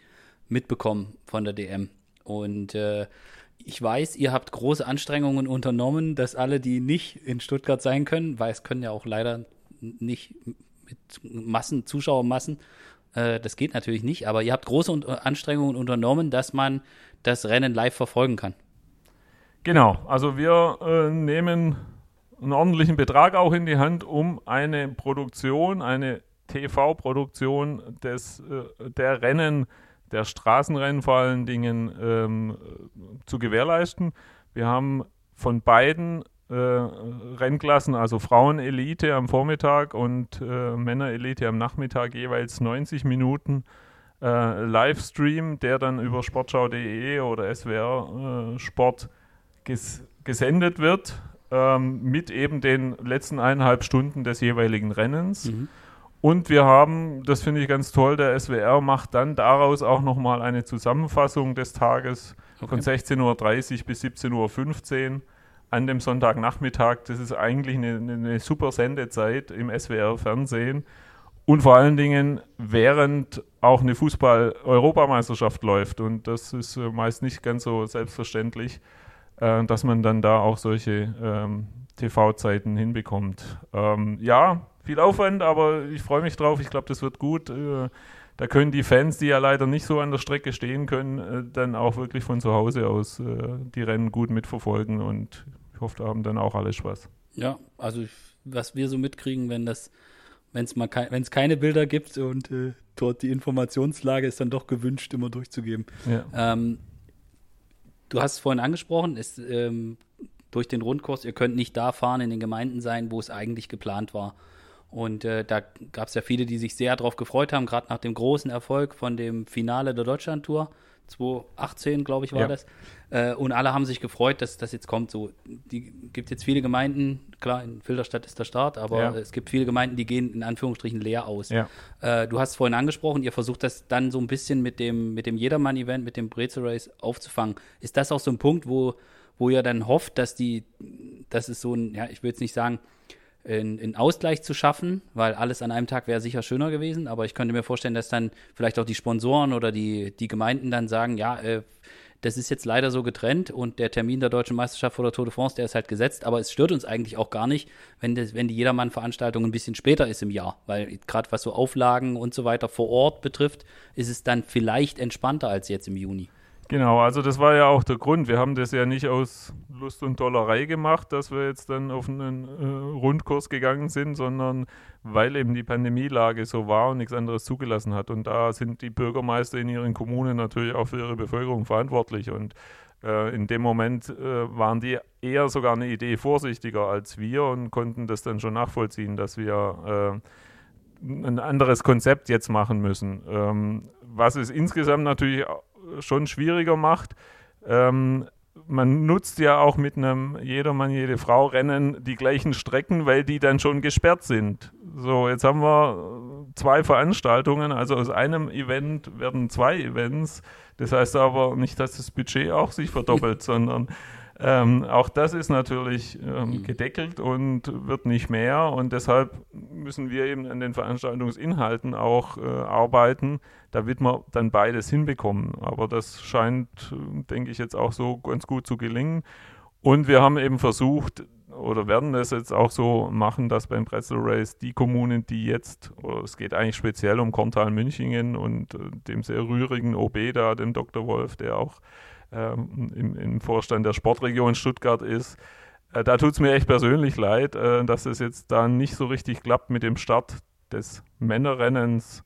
mitbekommen von der DM. Und äh, ich weiß, ihr habt große Anstrengungen unternommen, dass alle, die nicht in Stuttgart sein können, weil es können ja auch leider nicht mit Massen, Zuschauermassen, äh, das geht natürlich nicht, aber ihr habt große Un- Anstrengungen unternommen, dass man das Rennen live verfolgen kann. Genau, also wir äh, nehmen einen ordentlichen Betrag auch in die Hand, um eine Produktion, eine TV-Produktion äh, der Rennen, der Straßenrennen vor allen Dingen ähm, zu gewährleisten. Wir haben von beiden äh, Rennklassen, also Frauen-Elite am Vormittag und äh, Männer-Elite am Nachmittag jeweils 90 Minuten äh, Livestream, der dann über sportschau.de oder SWR äh, Sport ges gesendet wird, ähm, mit eben den letzten eineinhalb Stunden des jeweiligen Rennens. Mhm. Und wir haben, das finde ich ganz toll, der SWR macht dann daraus auch nochmal eine Zusammenfassung des Tages von 16.30 Uhr bis 17.15 Uhr an dem Sonntagnachmittag. Das ist eigentlich eine, eine, super Sendezeit im SWR-Fernsehen. Und vor allen Dingen, während auch eine Fußball-Europameisterschaft läuft. Und das ist äh, meist nicht ganz so selbstverständlich, äh, dass man dann da auch solche ähm, TV-Zeiten hinbekommt. Ähm, ja, viel Aufwand, aber ich freue mich drauf. Ich glaube, das wird gut. Äh, da können die Fans, die ja leider nicht so an der Strecke stehen können, äh, dann auch wirklich von zu Hause aus äh, die Rennen gut mitverfolgen und da haben dann auch alle Spaß. Ja, also was wir so mitkriegen, wenn das, wenn es mal wenn es keine Bilder gibt und äh, dort die Informationslage ist dann doch gewünscht, immer durchzugeben. Ja. Ähm, du hast es vorhin angesprochen, ist ähm, durch den Rundkurs, ihr könnt nicht da fahren in den Gemeinden sein, wo es eigentlich geplant war. Und äh, da gab es ja viele, die sich sehr darauf gefreut haben, gerade nach dem großen Erfolg von dem Finale der Deutschlandtour. 2018, glaube ich, war ja. das. Äh, und alle haben sich gefreut, dass das jetzt kommt. So, die gibt jetzt viele Gemeinden, klar, in Filderstadt ist der Start, aber ja. es gibt viele Gemeinden, die gehen in Anführungsstrichen leer aus. Ja. Äh, du hast es vorhin angesprochen, ihr versucht das dann so ein bisschen mit dem, mit dem Jedermann-Event, mit dem Brezel Race aufzufangen. Ist das auch so ein Punkt, wo, wo ihr dann hofft, dass die, dass es so ein, ja, ich will jetzt nicht sagen, einen Ausgleich zu schaffen, weil alles an einem Tag wäre sicher schöner gewesen, aber ich könnte mir vorstellen, dass dann vielleicht auch die Sponsoren oder die, die Gemeinden dann sagen, ja, äh, das ist jetzt leider so getrennt und der Termin der deutschen Meisterschaft vor der Tour de France, der ist halt gesetzt, aber es stört uns eigentlich auch gar nicht, wenn, das, wenn die Jedermann-Veranstaltung ein bisschen später ist im Jahr, weil gerade was so Auflagen und so weiter vor Ort betrifft, ist es dann vielleicht entspannter als jetzt im Juni. Genau, also das war ja auch der Grund. Wir haben das ja nicht aus Lust und Dollerei gemacht, dass wir jetzt dann auf einen äh, Rundkurs gegangen sind, sondern weil eben die Pandemielage so war und nichts anderes zugelassen hat. Und da sind die Bürgermeister in ihren Kommunen natürlich auch für ihre Bevölkerung verantwortlich. Und äh, in dem Moment äh, waren die eher sogar eine Idee vorsichtiger als wir und konnten das dann schon nachvollziehen, dass wir äh, ein anderes Konzept jetzt machen müssen. Ähm, was es insgesamt natürlich schon schwieriger macht. Ähm, man nutzt ja auch mit einem Jedermann, jede Frau Rennen die gleichen Strecken, weil die dann schon gesperrt sind. So, jetzt haben wir zwei Veranstaltungen, also aus einem Event werden zwei Events. Das heißt aber nicht, dass das Budget auch sich verdoppelt, sondern ähm, auch das ist natürlich ähm, mhm. gedeckelt und wird nicht mehr. Und deshalb müssen wir eben an den Veranstaltungsinhalten auch äh, arbeiten, damit wir dann beides hinbekommen. Aber das scheint, denke ich, jetzt auch so ganz gut zu gelingen. Und wir haben eben versucht, oder werden es jetzt auch so machen, dass beim Pretzel Race die Kommunen, die jetzt, es geht eigentlich speziell um Korntal-Münchingen und äh, dem sehr rührigen OB da, dem Dr. Wolf, der auch ähm, im, im, Vorstand der Sportregion Stuttgart ist. Äh, da tut es mir echt persönlich leid, äh, dass es jetzt da nicht so richtig klappt mit dem Start des Männerrennens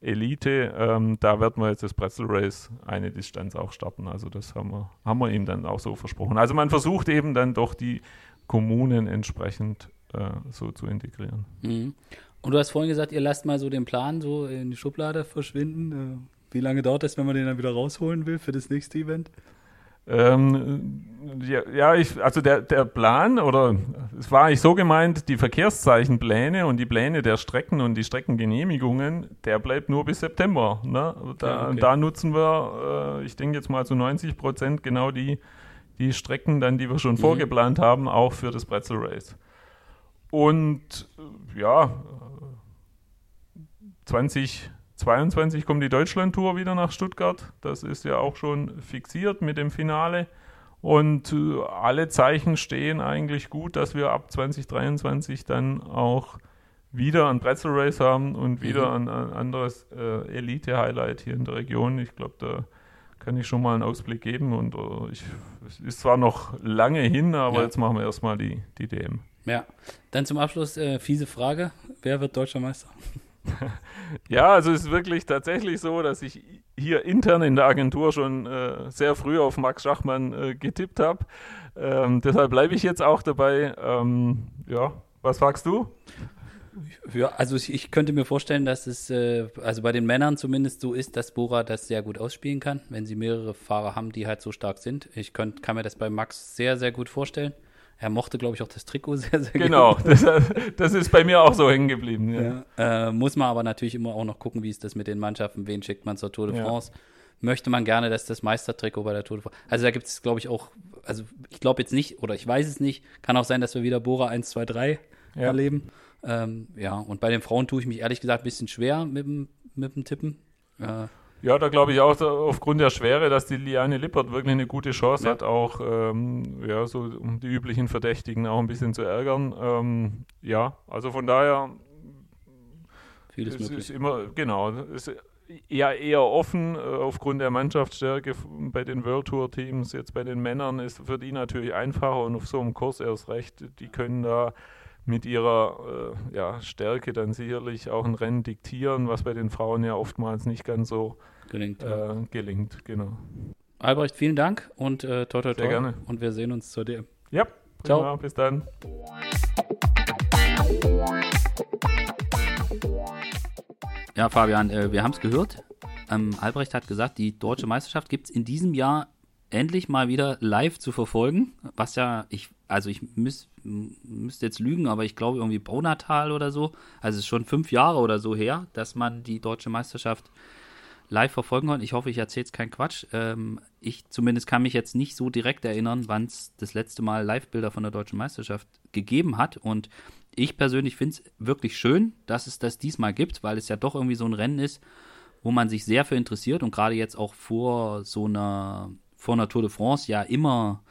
Elite. Ähm, da werden wir jetzt das Pretzel Race eine Distanz auch starten. Also das haben wir, haben wir ihm dann auch so versprochen. Also man versucht eben dann doch die Kommunen entsprechend äh, so zu integrieren. Mhm. Und du hast vorhin gesagt, ihr lasst mal so den Plan so in die Schublade verschwinden. Wie lange dauert das, wenn man den dann wieder rausholen will für das nächste Event? Ähm, ja, ja, ich, also der, der Plan, oder es war eigentlich so gemeint, die Verkehrszeichenpläne und die Pläne der Strecken und die Streckengenehmigungen, der bleibt nur bis September. Ne? Da, ja, okay. da nutzen wir, äh, ich denke jetzt mal zu 90 Prozent genau die, die Strecken, dann, die wir schon mhm. vorgeplant haben, auch für das Pretzel Race. Und ja, 20 22 kommt die Deutschlandtour wieder nach Stuttgart. Das ist ja auch schon fixiert mit dem Finale. Und äh, alle Zeichen stehen eigentlich gut, dass wir ab 2023 dann auch wieder ein Pretzel Race haben und wieder mhm. ein, ein, anderes äh, Elite-Highlight hier in der Region. Ich glaube, da kann ich schon mal einen Ausblick geben. Und uh, ich, es ist zwar noch lange hin, aber ja. jetzt machen wir erstmal die, die DM. Ja, dann zum Abschluss äh, fiese Frage. Wer wird deutscher Meister? ja, also es ist wirklich tatsächlich so, dass ich hier intern in der Agentur schon äh, sehr früh auf Max Schachmann äh, getippt habe. Ähm, deshalb bleibe ich jetzt auch dabei. Ähm, ja, was fragst du? Ja, also ich könnte mir vorstellen, dass es äh, also bei den Männern zumindest so ist, dass Bora das sehr gut ausspielen kann, wenn sie mehrere Fahrer haben, die halt so stark sind. Ich könnt, kann mir das bei Max sehr, sehr gut vorstellen. Er mochte, glaube ich, auch das Trikot sehr, sehr genau, gerne. Genau, das, das, ist bei mir auch so hängen geblieben. Ja. Ja, äh, muss man aber natürlich immer auch noch gucken, wie ist das mit den Mannschaften, wen schickt man zur Tour de France. Ja. Möchte man gerne, dass das Meistertrikot bei der Tour de France. Also da gibt es, glaube ich, auch, also ich glaube jetzt nicht, oder ich weiß es nicht, kann auch sein, dass wir wieder Bora 1, 2, 3 erleben. Ähm, ja, und bei den Frauen tue ich mich ehrlich gesagt ein bisschen schwer mit dem, mit dem Tippen. Äh, ja, da glaube ich auch aufgrund der Schwere, dass die Liane Lippert wirklich eine gute Chance ja. hat, auch ähm, ja, so um die üblichen Verdächtigen auch ein bisschen zu ärgern. Ähm, ja, also von daher Vieles es möglich. ist immer, genau, es ja eher offen äh, aufgrund der Mannschaftsstärke bei den World Tour Teams. Jetzt bei den Männern ist für die natürlich einfacher und auf so einem Kurs erst recht. Die können da mit ihrer äh, ja, Stärke dann sicherlich auch ein Rennen diktieren, was bei den Frauen ja oftmals nicht ganz so gelingt. Äh, gelingt genau. Albrecht, vielen Dank und äh, toi toi toi. Sehr gerne. Und wir sehen uns zur DM. Ja, ciao. Prima, bis dann. Ja, Fabian, äh, wir haben es gehört. Ähm, Albrecht hat gesagt, die deutsche Meisterschaft gibt es in diesem Jahr endlich mal wieder live zu verfolgen. Was ja, ich, also ich müß, müsste jetzt lügen, aber ich glaube irgendwie Baunatal oder so. Also es ist schon fünf Jahre oder so her, dass man die deutsche Meisterschaft live verfolgen konnte. Ich hoffe, ich erzähle jetzt keinen Quatsch. Ähm, ich zumindest kann mich jetzt nicht so direkt erinnern, wann es das letzte Mal Live-Bilder von der deutschen Meisterschaft gegeben hat. Und ich persönlich finde es wirklich schön, dass es das diesmal gibt, weil es ja doch irgendwie so ein Rennen ist, wo man sich sehr für interessiert und gerade jetzt auch vor so einer, vor einer Tour de France ja immer,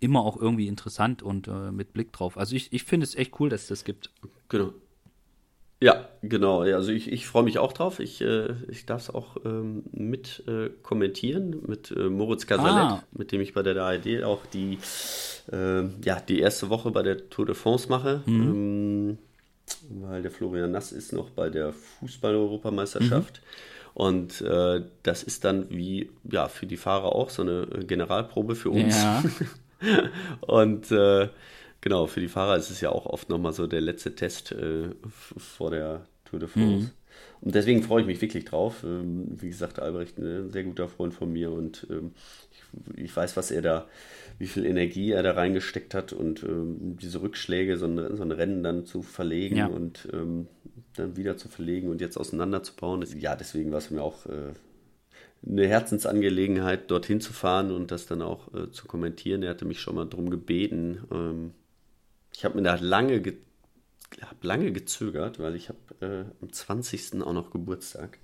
immer auch irgendwie interessant und äh, mit Blick drauf. Also ich, ich finde es echt cool, dass es das gibt. Genau. Ja, genau. Also ich, ich freue mich auch drauf. Ich, äh, ich darf es auch ähm, mit äh, kommentieren mit äh, Moritz Casalet, ah. mit dem ich bei der ARD auch die, äh, ja, die erste Woche bei der Tour de France mache. Mhm. Ähm, weil der Florian Nass ist noch bei der Fußball-Europameisterschaft. Mhm. Und äh, das ist dann wie ja für die Fahrer auch so eine Generalprobe für uns. Ja. Und äh, Genau, für die Fahrer ist es ja auch oft nochmal so der letzte Test äh, vor der Tour de France. Mhm. Und deswegen freue ich mich wirklich drauf. Ähm, wie gesagt, Albrecht, ein sehr guter Freund von mir und ähm, ich, ich, weiß, was er da, wie viel Energie er da reingesteckt hat und ähm, diese Rückschläge, so ein, so ein, Rennen dann zu verlegen ja. und ähm, dann wieder zu verlegen und jetzt auseinanderzubauen. Ja, deswegen war es mir auch äh, eine Herzensangelegenheit, dorthin zu fahren und das dann auch äh, zu kommentieren. Er hatte mich schon mal darum gebeten, ähm, ich habe mir da lange, ge hab lange gezögert, weil ich habe äh, am 20. auch noch Geburtstag.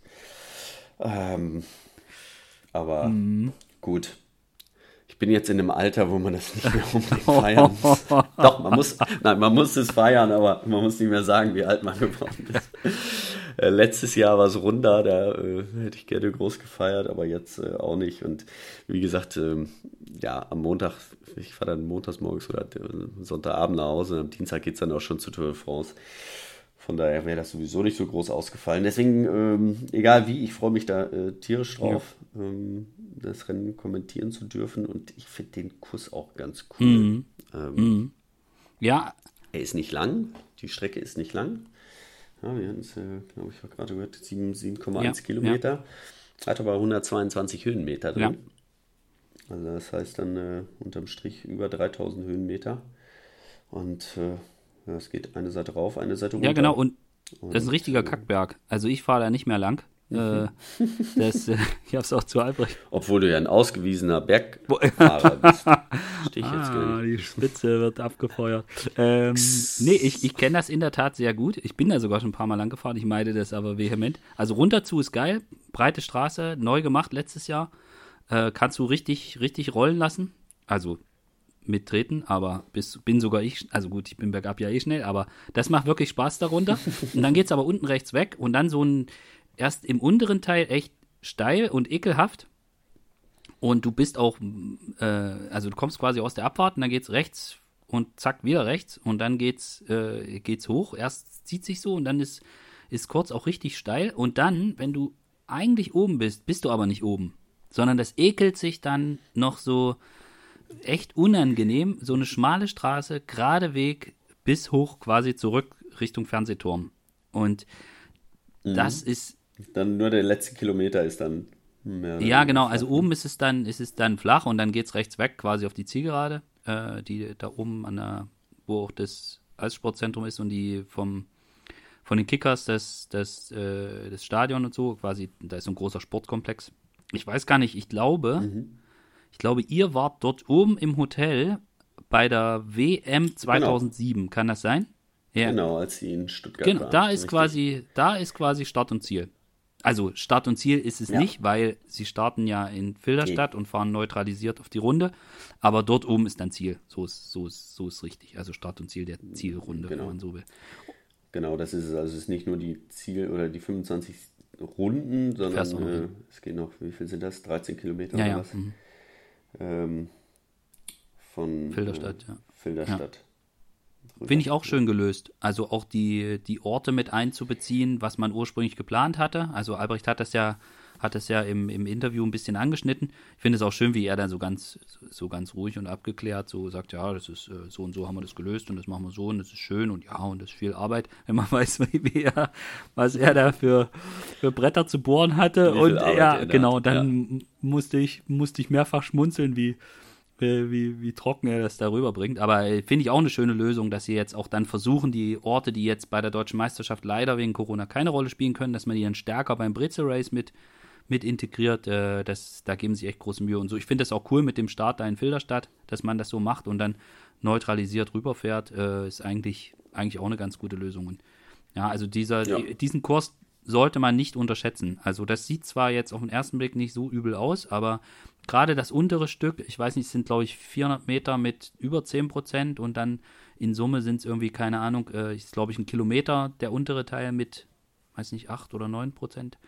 Ähm, aber mhm. gut. Ich bin jetzt in einem Alter, wo man das nicht mehr unbedingt feiern muss. Doch, man muss, nein, man muss es feiern, aber man muss nicht mehr sagen, wie alt man geworden ist. Äh, letztes Jahr war es runder, da äh, hätte ich gerne groß gefeiert, aber jetzt äh, auch nicht. Und wie gesagt, ähm, ja, am Montag, ich fahre dann montags morgens oder äh, Sonntagabend nach Hause, am Dienstag geht es dann auch schon zu Tour de France. Von daher wäre das sowieso nicht so groß ausgefallen. Deswegen, ähm, egal wie, ich freue mich da äh, tierisch drauf, ja. ähm, das Rennen kommentieren zu dürfen. Und ich finde den Kuss auch ganz cool. Mhm. Ähm, mhm. Ja. Er ist nicht lang, die Strecke ist nicht lang. Ja, wir hatten es, äh, glaube ich, gerade gehört, 7,1 ja, Kilometer. Ja. Hat aber 122 Höhenmeter drin. Ja. Also das heißt dann äh, unterm Strich über 3000 Höhenmeter. Und äh, ja, es geht eine Seite rauf, eine Seite runter. Ja, genau. Und, und das ist ein richtiger äh, Kackberg. Also ich fahre da nicht mehr lang. Äh, mhm. das, äh, ich habe es auch zu Albrecht. Obwohl du ja ein ausgewiesener Bergfahrer bist. Ah, die Spitze wird abgefeuert. Ähm, nee, ich, ich kenne das in der Tat sehr gut. Ich bin da sogar schon ein paar Mal lang gefahren. Ich meide das aber vehement. Also runter zu ist geil. Breite Straße, neu gemacht letztes Jahr. Äh, kannst du richtig, richtig rollen lassen. Also mittreten, aber bis, bin sogar ich, also gut, ich bin bergab ja eh schnell, aber das macht wirklich Spaß darunter. und dann geht es aber unten rechts weg und dann so ein erst im unteren Teil echt steil und ekelhaft. Und du bist auch, äh, also du kommst quasi aus der Abfahrt und dann geht's rechts und zack, wieder rechts und dann geht's, äh, geht's hoch. Erst zieht sich so und dann ist, ist kurz auch richtig steil. Und dann, wenn du eigentlich oben bist, bist du aber nicht oben. Sondern das ekelt sich dann noch so echt unangenehm. So eine schmale Straße, gerade Weg bis hoch quasi zurück Richtung Fernsehturm. Und mhm. das ist dann nur der letzte Kilometer ist dann mehr. Ja, genau. Also oben ist es dann, ist es dann flach und dann geht es rechts weg, quasi auf die Zielgerade, äh, die da oben an der, wo auch das Eissportzentrum ist und die vom von den Kickers das, das, äh, das Stadion und so, quasi, da ist so ein großer Sportkomplex. Ich weiß gar nicht, ich glaube, mhm. ich glaube, ihr wart dort oben im Hotel bei der WM 2007, genau. kann das sein? Ja. Genau, als sie in Stuttgart genau, war. Da ist quasi, da ist quasi Start und Ziel. Also Start und Ziel ist es ja. nicht, weil sie starten ja in Filderstadt okay. und fahren neutralisiert auf die Runde. Aber dort oben ist dann Ziel. So ist, so ist, so ist richtig. Also Start und Ziel der Zielrunde, genau. wenn man so will. Genau, das ist es. Also es ist nicht nur die Ziel- oder die 25 Runden, sondern äh, es gehen noch, wie viel sind das? 13 Kilometer Ja, oder ja. was? Mhm. Ähm, von Filderstadt, äh, ja. Filderstadt. Finde ich auch schön gelöst. Also auch die, die Orte mit einzubeziehen, was man ursprünglich geplant hatte. Also Albrecht hat das ja, hat das ja im, im Interview ein bisschen angeschnitten. Ich finde es auch schön, wie er dann so ganz, so ganz ruhig und abgeklärt so sagt, ja, das ist äh, so und so haben wir das gelöst und das machen wir so und das ist schön und ja, und das ist viel Arbeit, wenn man weiß, wie, er, was er da für, für Bretter zu bohren hatte. Und Arbeit ja, genau, dann musste ich, musste ich mehrfach schmunzeln, wie, wie, wie, wie trocken er das darüber bringt. Aber äh, finde ich auch eine schöne Lösung, dass sie jetzt auch dann versuchen, die Orte, die jetzt bei der deutschen Meisterschaft leider wegen Corona keine Rolle spielen können, dass man die dann stärker beim Brezel Race mit, mit integriert. Äh, das, da geben sie echt große Mühe und so. Ich finde das auch cool mit dem Start da in Filderstadt, dass man das so macht und dann neutralisiert rüberfährt, äh, ist eigentlich, eigentlich auch eine ganz gute Lösung. Und ja, also dieser, Ja. die, diesen Kurs sollte man nicht unterschätzen. Also das sieht zwar jetzt auf den ersten Blick nicht so übel aus, aber gerade das untere Stück, ich weiß nicht, es sind glaube ich 400 Meter mit über 10 Prozent und dann in Summe sind es irgendwie, keine Ahnung, äh, ist glaube ich ein Kilometer der untere Teil mit, weiß nicht, 8 oder 9 Prozent.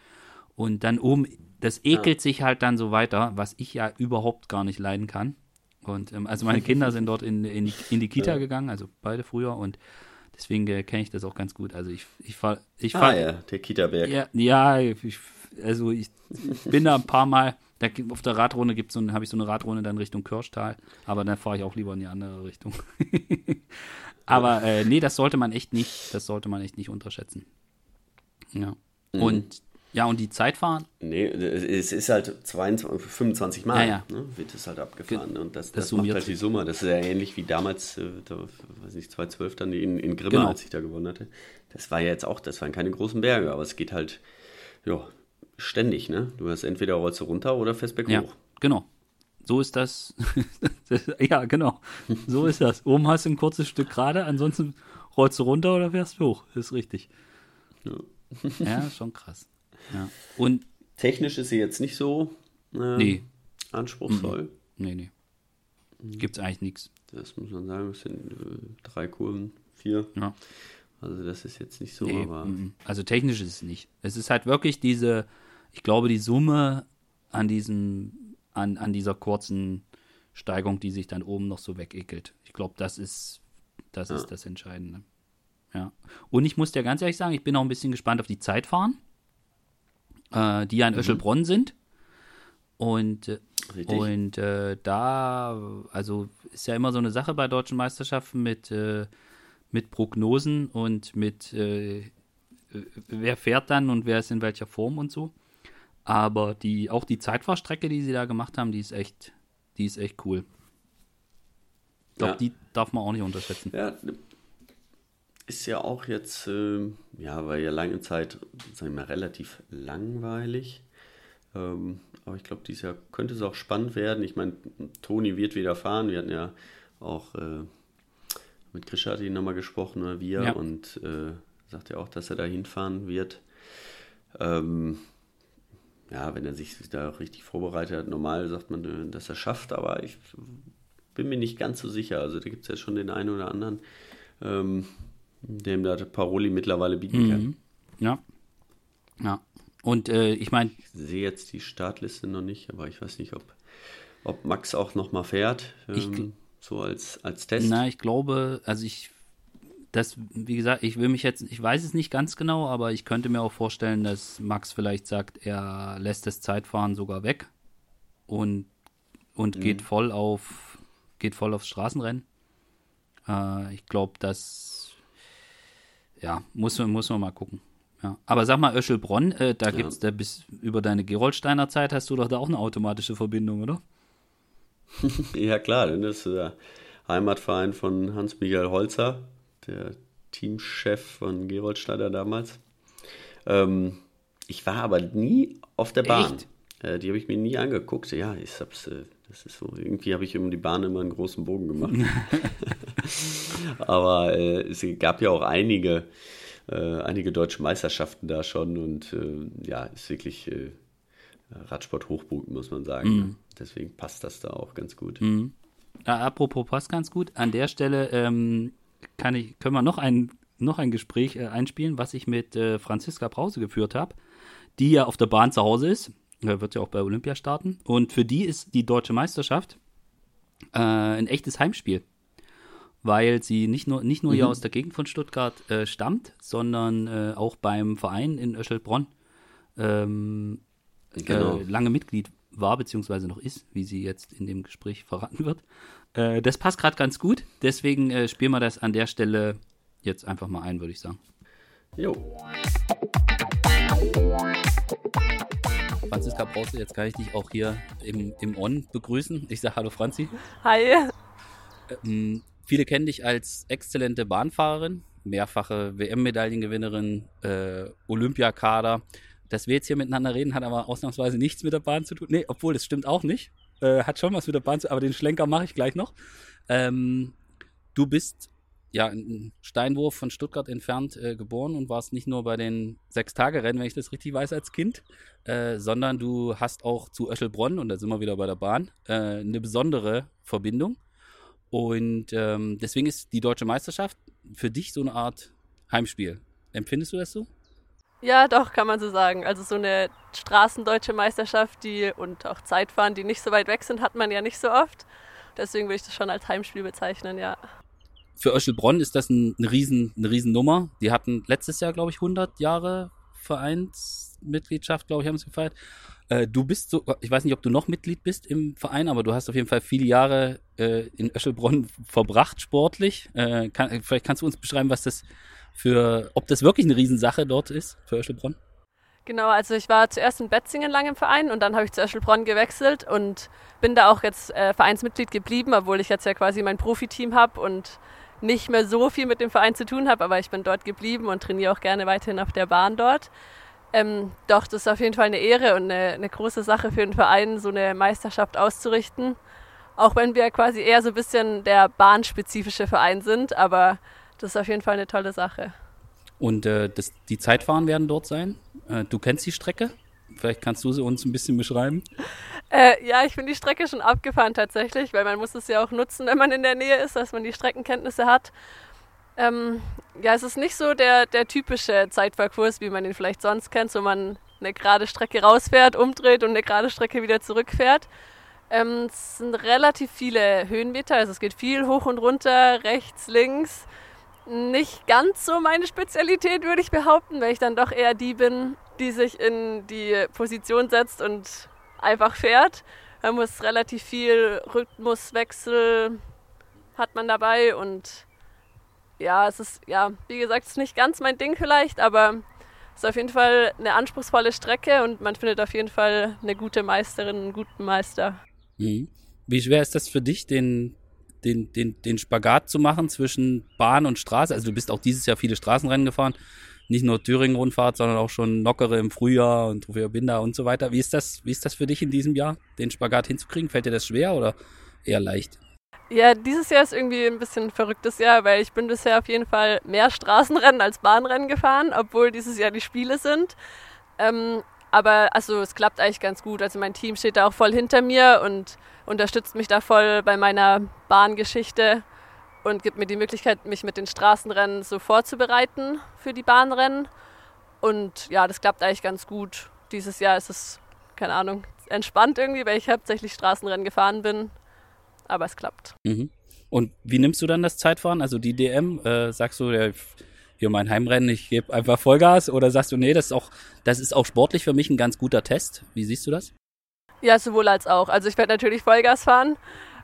Und dann oben, das ekelt sich halt dann so weiter, was ich ja überhaupt gar nicht leiden kann. Und ähm, also meine Kinder sind dort in, in, die, in die Kita gegangen, also beide früher und deswegen äh, kenne ich das auch ganz gut. Also ich, ich fahr, ich fahr, Ah ja, der Kita-Berg. ja, ja ich, also ich bin da ein paar Mal, da, auf der Radrunde gibt's so, habe ich so eine Radrunde dann Richtung Kirchtal, aber dann fahre ich auch lieber in die andere Richtung. aber äh, nee, das sollte man echt nicht, das sollte man echt nicht unterschätzen. Ja. Mhm. Und ja, und die Zeitfahren, Nee, es ist halt 22, 25 Mal, Ja, ja. Ne, wird es halt abgefahren. Und das, das das, macht halt die. Summe. Das ist ja ähnlich wie damals, äh, da, weiß nicht, 2012 dann in, in Grimma, Genau. als ich da gewonnen hatte. Das war ja jetzt auch, das waren keine großen Berge, aber es geht halt, ja, ständig, ne? Du hast entweder rollst du runter oder fährst berghoch. ja, genau. So ist das. ja, genau. So ist das. Oben hast du ein kurzes Stück gerade, ansonsten rollst du runter oder fährst hoch. ist richtig. Ja. Ja, schon krass. Ja. Und Technisch ist sie jetzt nicht so äh, Nee. anspruchsvoll. Nee, nee. Gibt's eigentlich nichts. Das muss man sagen, es sind äh, drei Kurven, vier. Ja. Also das ist jetzt nicht so, Nee, aber mhm. also technisch ist es nicht. Es ist halt wirklich diese, ich glaube, die Summe an diesem, an, an dieser kurzen Steigung, die sich dann oben noch so wegekelt. Ich glaube, das ist, das ist das Entscheidende. Ja. Und ich muss dir ganz ehrlich sagen, ich bin auch ein bisschen gespannt auf die Zeitfahren, äh, die ja in Öschelbronn sind. Und äh. Und äh, da, also ist ja immer so eine Sache bei deutschen Meisterschaften mit, äh, mit Prognosen und mit äh, wer fährt dann und wer ist in welcher Form und so. Aber die, auch die Zeitfahrstrecke, die sie da gemacht haben, die ist echt, die ist echt cool. Ich glaube, Ja. die darf man auch nicht unterschätzen. Ja, ist ja auch jetzt, ähm, ja, war ja lange Zeit, sagen wir mal, relativ langweilig. Ähm, aber ich glaube, dieses Jahr könnte es auch spannend werden. Ich meine, Toni wird wieder fahren. Wir hatten ja auch äh, mit Grisha hat ihn nochmal gesprochen, oder wir, Ja. und äh, sagt ja auch, dass er da hinfahren wird. Ähm, ja, wenn er sich da richtig vorbereitet hat, normal sagt man, äh, dass er schafft, aber ich bin mir nicht ganz so sicher. Also da gibt es ja schon den einen oder anderen, ähm, dem da Paroli mittlerweile bieten kann. Mhm. Ja. Ja. Und äh, ich meine, Ich sehe jetzt die Startliste noch nicht, aber ich weiß nicht, ob, ob Max auch nochmal fährt, ähm, so als, als Test. Na, ich glaube, also ich, das, wie gesagt, ich will mich jetzt, ich weiß es nicht ganz genau, aber ich könnte mir auch vorstellen, dass Max vielleicht sagt, er lässt das Zeitfahren sogar weg und, und Mhm. geht voll auf, geht voll aufs Straßenrennen. Äh, ich glaube, das, ja, muss, man- muss man mal gucken. Ja. Aber sag mal, Öschelbronn, äh, da gibt's da bis über deine Gerolsteiner Zeit hast du doch da auch eine automatische Verbindung, oder? Ja, klar, denn das ist der Heimatverein von Hans-Michael Holzer, der Teamchef von Gerold Schneider damals. Ähm, ich war aber nie auf der Bahn. Äh, die habe ich mir nie angeguckt. Ja, ich hab's, äh, das ist so, irgendwie habe ich um die Bahn immer einen großen Bogen gemacht. aber äh, es gab ja auch einige, äh, einige deutsche Meisterschaften da schon und äh, ja, ist wirklich äh, Radsport Hochburg, muss man sagen. Mhm. Deswegen passt das da auch ganz gut. Ja, apropos passt ganz gut. An der Stelle ähm, kann ich, können wir noch ein, noch ein Gespräch äh, einspielen, was ich mit äh, Franziska Brause geführt habe, die ja auf der Bahn zu Hause ist. Wird ja auch bei Olympia starten. Und für die ist die deutsche Meisterschaft äh, ein echtes Heimspiel. Weil sie nicht nur, nicht nur mhm. hier aus der Gegend von Stuttgart äh, stammt, sondern äh, auch beim Verein in Öschelbronn ähm, genau. Äh, lange Mitglied war, beziehungsweise noch ist, wie sie jetzt in dem Gespräch verraten wird. Äh, das passt gerade ganz gut. Deswegen äh, spielen wir das an der Stelle jetzt einfach mal ein, würde ich sagen. Jo. Franziska Brause, jetzt kann ich dich auch hier im, im On begrüßen. Ich sage Hallo Franzi. Hi. Ähm, viele kennen dich als exzellente Bahnfahrerin, mehrfache WM-Medaillengewinnerin, äh, Olympiakader. Dass wir jetzt hier miteinander reden, hat aber ausnahmsweise nichts mit der Bahn zu tun. Nee, obwohl, das stimmt auch nicht. Äh, hat schon was mit der Bahn zu tun, aber den Schlenker mache ich gleich noch. Ähm, du bist ja, einen Steinwurf von Stuttgart entfernt äh, geboren und warst nicht nur bei den Sechs-Tage-Rennen, wenn ich das richtig weiß, als Kind, äh, sondern du hast auch zu Öschelbronn, und da sind wir wieder bei der Bahn, äh, eine besondere Verbindung. Und ähm, deswegen ist die deutsche Meisterschaft für dich so eine Art Heimspiel. Empfindest du das so? Ja, doch, kann man so sagen. Also so eine Straßendeutsche Meisterschaft, die und auch Zeitfahren, die nicht so weit weg sind, hat man ja nicht so oft. Deswegen würde ich das schon als Heimspiel bezeichnen, ja für Öschelbronn ist das ein, eine, riesen, eine Riesennummer. Die hatten letztes Jahr, glaube ich, 100 Jahre Vereinsmitgliedschaft, glaube ich, haben sie gefeiert. Äh, du bist so, ich weiß nicht, ob du noch Mitglied bist im Verein, aber du hast auf jeden Fall viele Jahre äh, in Öschelbronn verbracht, sportlich. Äh, kann, vielleicht kannst du uns beschreiben, was das für, ob das wirklich eine Riesensache dort ist für Öschelbronn? Genau, also ich war zuerst in Betzingen lang im Verein und dann habe ich zu Öschelbronn gewechselt und bin da auch jetzt äh, Vereinsmitglied geblieben, obwohl ich jetzt ja quasi mein Profiteam habe und nicht mehr so viel mit dem Verein zu tun habe, aber ich bin dort geblieben und trainiere auch gerne weiterhin auf der Bahn dort. Ähm, doch, das ist auf jeden Fall eine Ehre und eine, eine große Sache für den Verein, so eine Meisterschaft auszurichten. Auch wenn wir quasi eher so ein bisschen der bahnspezifische Verein sind, aber das ist auf jeden Fall eine tolle Sache. Und äh, das, die Zeitfahren werden dort sein. Äh, du kennst die Strecke? Vielleicht kannst du sie uns ein bisschen beschreiben. Äh, ja, ich bin die Strecke schon abgefahren tatsächlich, weil man muss es ja auch nutzen, wenn man in der Nähe ist, dass man die Streckenkenntnisse hat. Ähm, ja, es ist nicht so der, der typische Zeitfahrkurs, wie man ihn vielleicht sonst kennt, wo man eine gerade Strecke rausfährt, umdreht und eine gerade Strecke wieder zurückfährt. Ähm, es sind relativ viele Höhenmeter, also es geht viel hoch und runter, rechts, links. Nicht ganz so meine Spezialität, würde ich behaupten, weil ich dann doch eher die bin, die sich in die Position setzt und einfach fährt. Man muss relativ viel Rhythmuswechsel hat man dabei und ja, es ist, ja, wie gesagt, es ist nicht ganz mein Ding vielleicht, aber es ist auf jeden Fall eine anspruchsvolle Strecke und man findet auf jeden Fall eine gute Meisterin, einen guten Meister. Mhm. Wie schwer ist das für dich, den, den, den, den Spagat zu machen zwischen Bahn und Straße? Also du bist auch dieses Jahr viele Straßenrennen gefahren nicht nur Thüringen-Rundfahrt, sondern auch schon lockere im Frühjahr und Trofeo Binder und so weiter. Wie ist das, wie ist das für dich in diesem Jahr, den Spagat hinzukriegen? Fällt dir das schwer oder eher leicht? Ja, dieses Jahr ist irgendwie ein bisschen ein verrücktes Jahr, weil ich bin bisher auf jeden Fall mehr Straßenrennen als Bahnrennen gefahren, obwohl dieses Jahr die Spiele sind. Ähm, aber also es klappt eigentlich ganz gut. Also mein Team steht da auch voll hinter mir und unterstützt mich da voll bei meiner Bahngeschichte und gibt mir die Möglichkeit, mich mit den Straßenrennen so vorzubereiten für die Bahnrennen. Und ja, das klappt eigentlich ganz gut. Dieses Jahr ist es, keine Ahnung, entspannt irgendwie, weil ich hauptsächlich Straßenrennen gefahren bin. Aber es klappt. Mhm. Und wie nimmst du dann das Zeitfahren? Also die DM, äh, sagst du, ja, hier mein Heimrennen, ich gebe einfach Vollgas? Oder sagst du, nee, das ist, auch, das ist auch sportlich für mich ein ganz guter Test? Wie siehst du das? Ja, sowohl als auch. Also ich werde natürlich Vollgas fahren,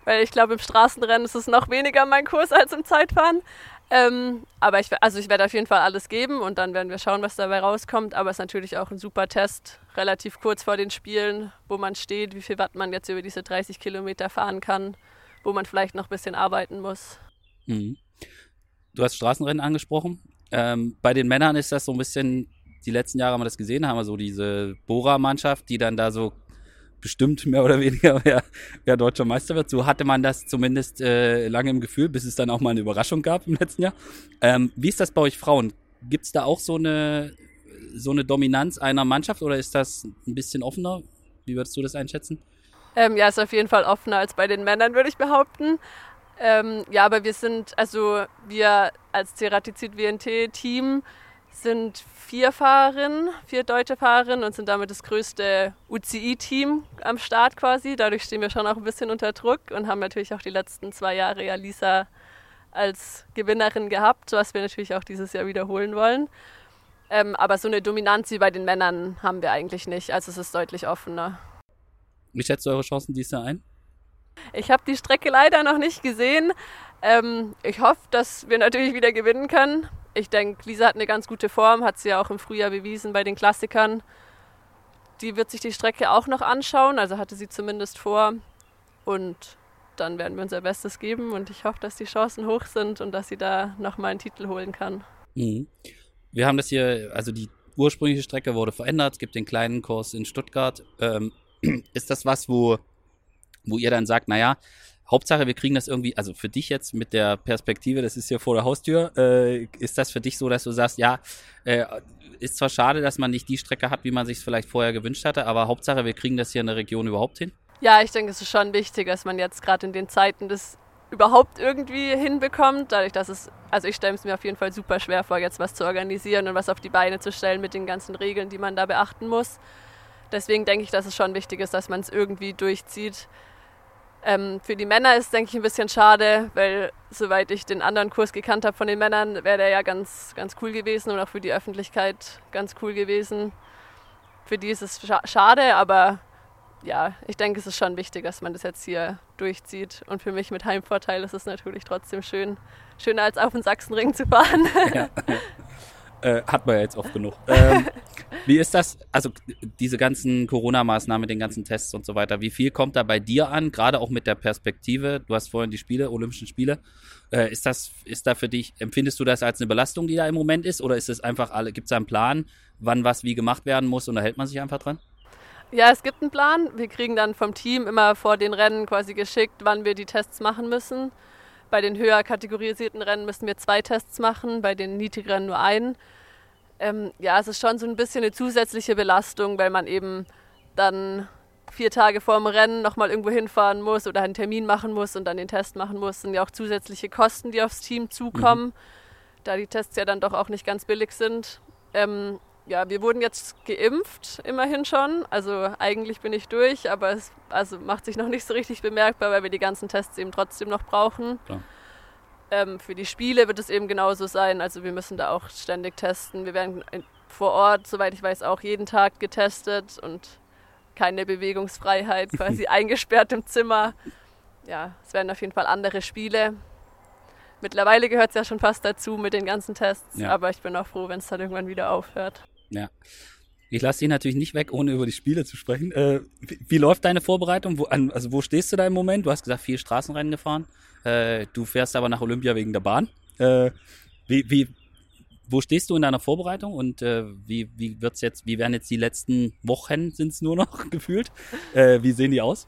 weil ich glaube, im Straßenrennen ist es noch weniger mein Kurs als im Zeitfahren. Ähm, aber ich, also ich werde auf jeden Fall alles geben und dann werden wir schauen, was dabei rauskommt. Aber es ist natürlich auch ein super Test, relativ kurz vor den Spielen, wo man steht, wie viel Watt man jetzt über diese 30 Kilometer fahren kann, wo man vielleicht noch ein bisschen arbeiten muss. Mhm. Du hast Straßenrennen angesprochen. Ähm, bei den Männern ist das so ein bisschen, die letzten Jahre haben wir das gesehen, haben wir so diese Bora-Mannschaft, die dann da so bestimmt mehr oder weniger, wer, wer deutscher Meister wird. So hatte man das zumindest äh, lange im Gefühl, bis es dann auch mal eine Überraschung gab im letzten Jahr. Ähm, wie ist das bei euch Frauen? Gibt es da auch so eine, so eine Dominanz einer Mannschaft oder ist das ein bisschen offener? Wie würdest du das einschätzen? Ähm, ja, ist auf jeden Fall offener als bei den Männern, würde ich behaupten. Ähm, ja, aber wir sind, also wir als Ceratizid WNT-Team sind vier Fahrerinnen, vier deutsche Fahrerinnen und sind damit das größte UCI-Team am Start quasi. Dadurch stehen wir schon auch ein bisschen unter Druck und haben natürlich auch die letzten zwei Jahre ja Lisa als Gewinnerin gehabt, was wir natürlich auch dieses Jahr wiederholen wollen. Ähm, aber so eine Dominanz wie bei den Männern haben wir eigentlich nicht. Also es ist deutlich offener. Wie schätzt du eure Chancen dieses Jahr ein? Ich habe die Strecke leider noch nicht gesehen. Ähm, ich hoffe, dass wir natürlich wieder gewinnen können. Ich denke, Lisa hat eine ganz gute Form, hat sie ja auch im Frühjahr bewiesen bei den Klassikern. Die wird sich die Strecke auch noch anschauen, also hatte sie zumindest vor. Und dann werden wir unser Bestes geben und ich hoffe, dass die Chancen hoch sind und dass sie da nochmal einen Titel holen kann. Mhm. Wir haben das hier, also die ursprüngliche Strecke wurde verändert, es gibt den kleinen Kurs in Stuttgart. Ähm, ist das was, wo, wo ihr dann sagt, naja, Hauptsache, wir kriegen das irgendwie, also für dich jetzt mit der Perspektive, das ist hier vor der Haustür, äh, ist das für dich so, dass du sagst, ja, äh, ist zwar schade, dass man nicht die Strecke hat, wie man sich es vielleicht vorher gewünscht hatte, aber Hauptsache, wir kriegen das hier in der Region überhaupt hin? Ja, ich denke, es ist schon wichtig, dass man jetzt gerade in den Zeiten das überhaupt irgendwie hinbekommt, dadurch, dass es, also ich stelle es mir auf jeden Fall super schwer vor, jetzt was zu organisieren und was auf die Beine zu stellen mit den ganzen Regeln, die man da beachten muss. Deswegen denke ich, dass es schon wichtig ist, dass man es irgendwie durchzieht. Ähm, für die Männer ist, denke ich, ein bisschen schade, weil soweit ich den anderen Kurs gekannt habe von den Männern, wäre der ja ganz, ganz cool gewesen und auch für die Öffentlichkeit ganz cool gewesen. Für die ist es scha schade, aber ja, ich denke, es ist schon wichtig, dass man das jetzt hier durchzieht. Und für mich mit Heimvorteil ist es natürlich trotzdem schön, schöner als auf den Sachsenring zu fahren. Ja. Äh, hat man ja jetzt oft genug. Ähm, wie ist das, also diese ganzen Corona-Maßnahmen, den ganzen Tests und so weiter, wie viel kommt da bei dir an, gerade auch mit der Perspektive, du hast vorhin die Spiele, Olympischen Spiele, äh, ist das, ist da für dich, empfindest du das als eine Belastung, die da im Moment ist, oder ist es einfach alle, gibt es da einen Plan, wann was wie gemacht werden muss und da hält man sich einfach dran? Ja, es gibt einen Plan. Wir kriegen dann vom Team immer vor den Rennen quasi geschickt, wann wir die Tests machen müssen. Bei den höher kategorisierten Rennen müssen wir zwei Tests machen, bei den niedrigeren nur einen. Ähm, ja, es ist schon so ein bisschen eine zusätzliche Belastung, weil man eben dann vier Tage vor dem Rennen nochmal irgendwo hinfahren muss oder einen Termin machen muss und dann den Test machen muss. Sind ja auch zusätzliche Kosten, die aufs Team zukommen, mhm. da die Tests ja dann doch auch nicht ganz billig sind. Ähm, ja, wir wurden jetzt geimpft, immerhin schon. Also eigentlich bin ich durch, aber es also macht sich noch nicht so richtig bemerkbar, weil wir die ganzen Tests eben trotzdem noch brauchen. Ähm, für die Spiele wird es eben genauso sein. Also wir müssen da auch ständig testen. Wir werden vor Ort, soweit ich weiß, auch jeden Tag getestet und keine Bewegungsfreiheit, quasi eingesperrt im Zimmer. Ja, es werden auf jeden Fall andere Spiele. Mittlerweile gehört es ja schon fast dazu mit den ganzen Tests, ja. aber ich bin auch froh, wenn es dann irgendwann wieder aufhört. Ja. Ich lasse dich natürlich nicht weg, ohne über die Spiele zu sprechen. Äh, wie, wie, läuft deine Vorbereitung? Wo, an, also wo stehst du da im Moment? Du hast gesagt, vier Straßenrennen gefahren. Äh, du fährst aber nach Olympia wegen der Bahn. Äh, wie, wie, wo stehst du in deiner Vorbereitung und äh, wie, wie wird's jetzt, wie werden jetzt die letzten Wochen sind es nur noch gefühlt? Äh, wie sehen die aus?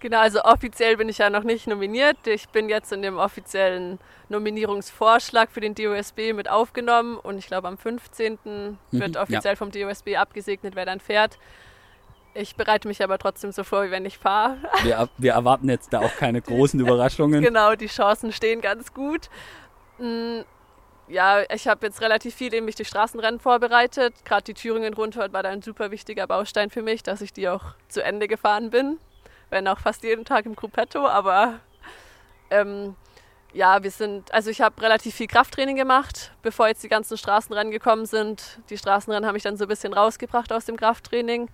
Genau, also offiziell bin ich ja noch nicht nominiert. Ich bin jetzt in dem offiziellen Nominierungsvorschlag für den DOSB mit aufgenommen und ich glaube am 15. Mhm, wird offiziell ja. vom DOSB abgesegnet, wer dann fährt. Ich bereite mich aber trotzdem so vor, wie wenn ich fahre. Wir, wir, erwarten jetzt da auch keine großen Überraschungen. Genau, die Chancen stehen ganz gut. Mm, ja, ich habe jetzt relativ viel eben mich die Straßenrennen vorbereitet. Gerade die Thüringen-Rundfahrt war da ein super wichtiger Baustein für mich, dass ich die auch zu Ende gefahren bin wenn auch fast jeden Tag im Gruppetto, aber ähm, ja, wir sind, also ich habe relativ viel Krafttraining gemacht, bevor jetzt die ganzen Straßenrennen gekommen sind. Die Straßenrennen habe ich dann so ein bisschen rausgebracht aus dem Krafttraining.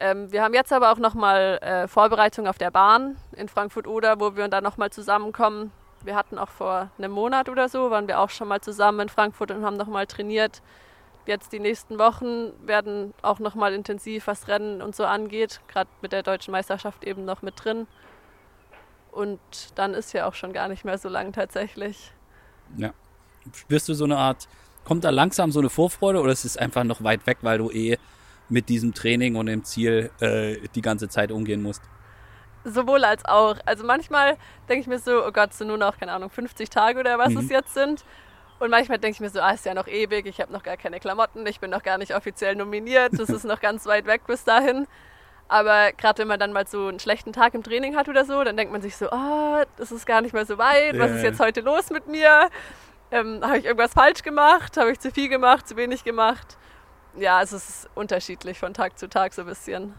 Ähm, wir haben jetzt aber auch nochmal äh, Vorbereitung auf der Bahn in Frankfurt-Oder, wo wir dann nochmal zusammenkommen. Wir hatten auch vor einem Monat oder so, waren wir auch schon mal zusammen in Frankfurt und haben nochmal trainiert jetzt die nächsten Wochen werden auch nochmal intensiv, was Rennen und so angeht, gerade mit der deutschen Meisterschaft eben noch mit drin. Und dann ist ja auch schon gar nicht mehr so lang tatsächlich. Ja. Spürst du so eine Art, kommt da langsam so eine Vorfreude oder ist es einfach noch weit weg, weil du eh mit diesem Training und dem Ziel äh, die ganze Zeit umgehen musst? Sowohl als auch. Also manchmal denke ich mir so, oh Gott, so nur noch, keine Ahnung, 50 Tage oder was mhm. es jetzt sind. Und manchmal denke ich mir so, ah, ist ja noch ewig, ich habe noch gar keine Klamotten, ich bin noch gar nicht offiziell nominiert, das ist noch ganz weit weg bis dahin. Aber gerade wenn man dann mal so einen schlechten Tag im Training hat oder so, dann denkt man sich so, oh, das ist gar nicht mehr so weit, was ist jetzt heute los mit mir? Ähm, habe ich irgendwas falsch gemacht? Habe ich zu viel gemacht, zu wenig gemacht? Ja, es ist unterschiedlich von Tag zu Tag so ein bisschen.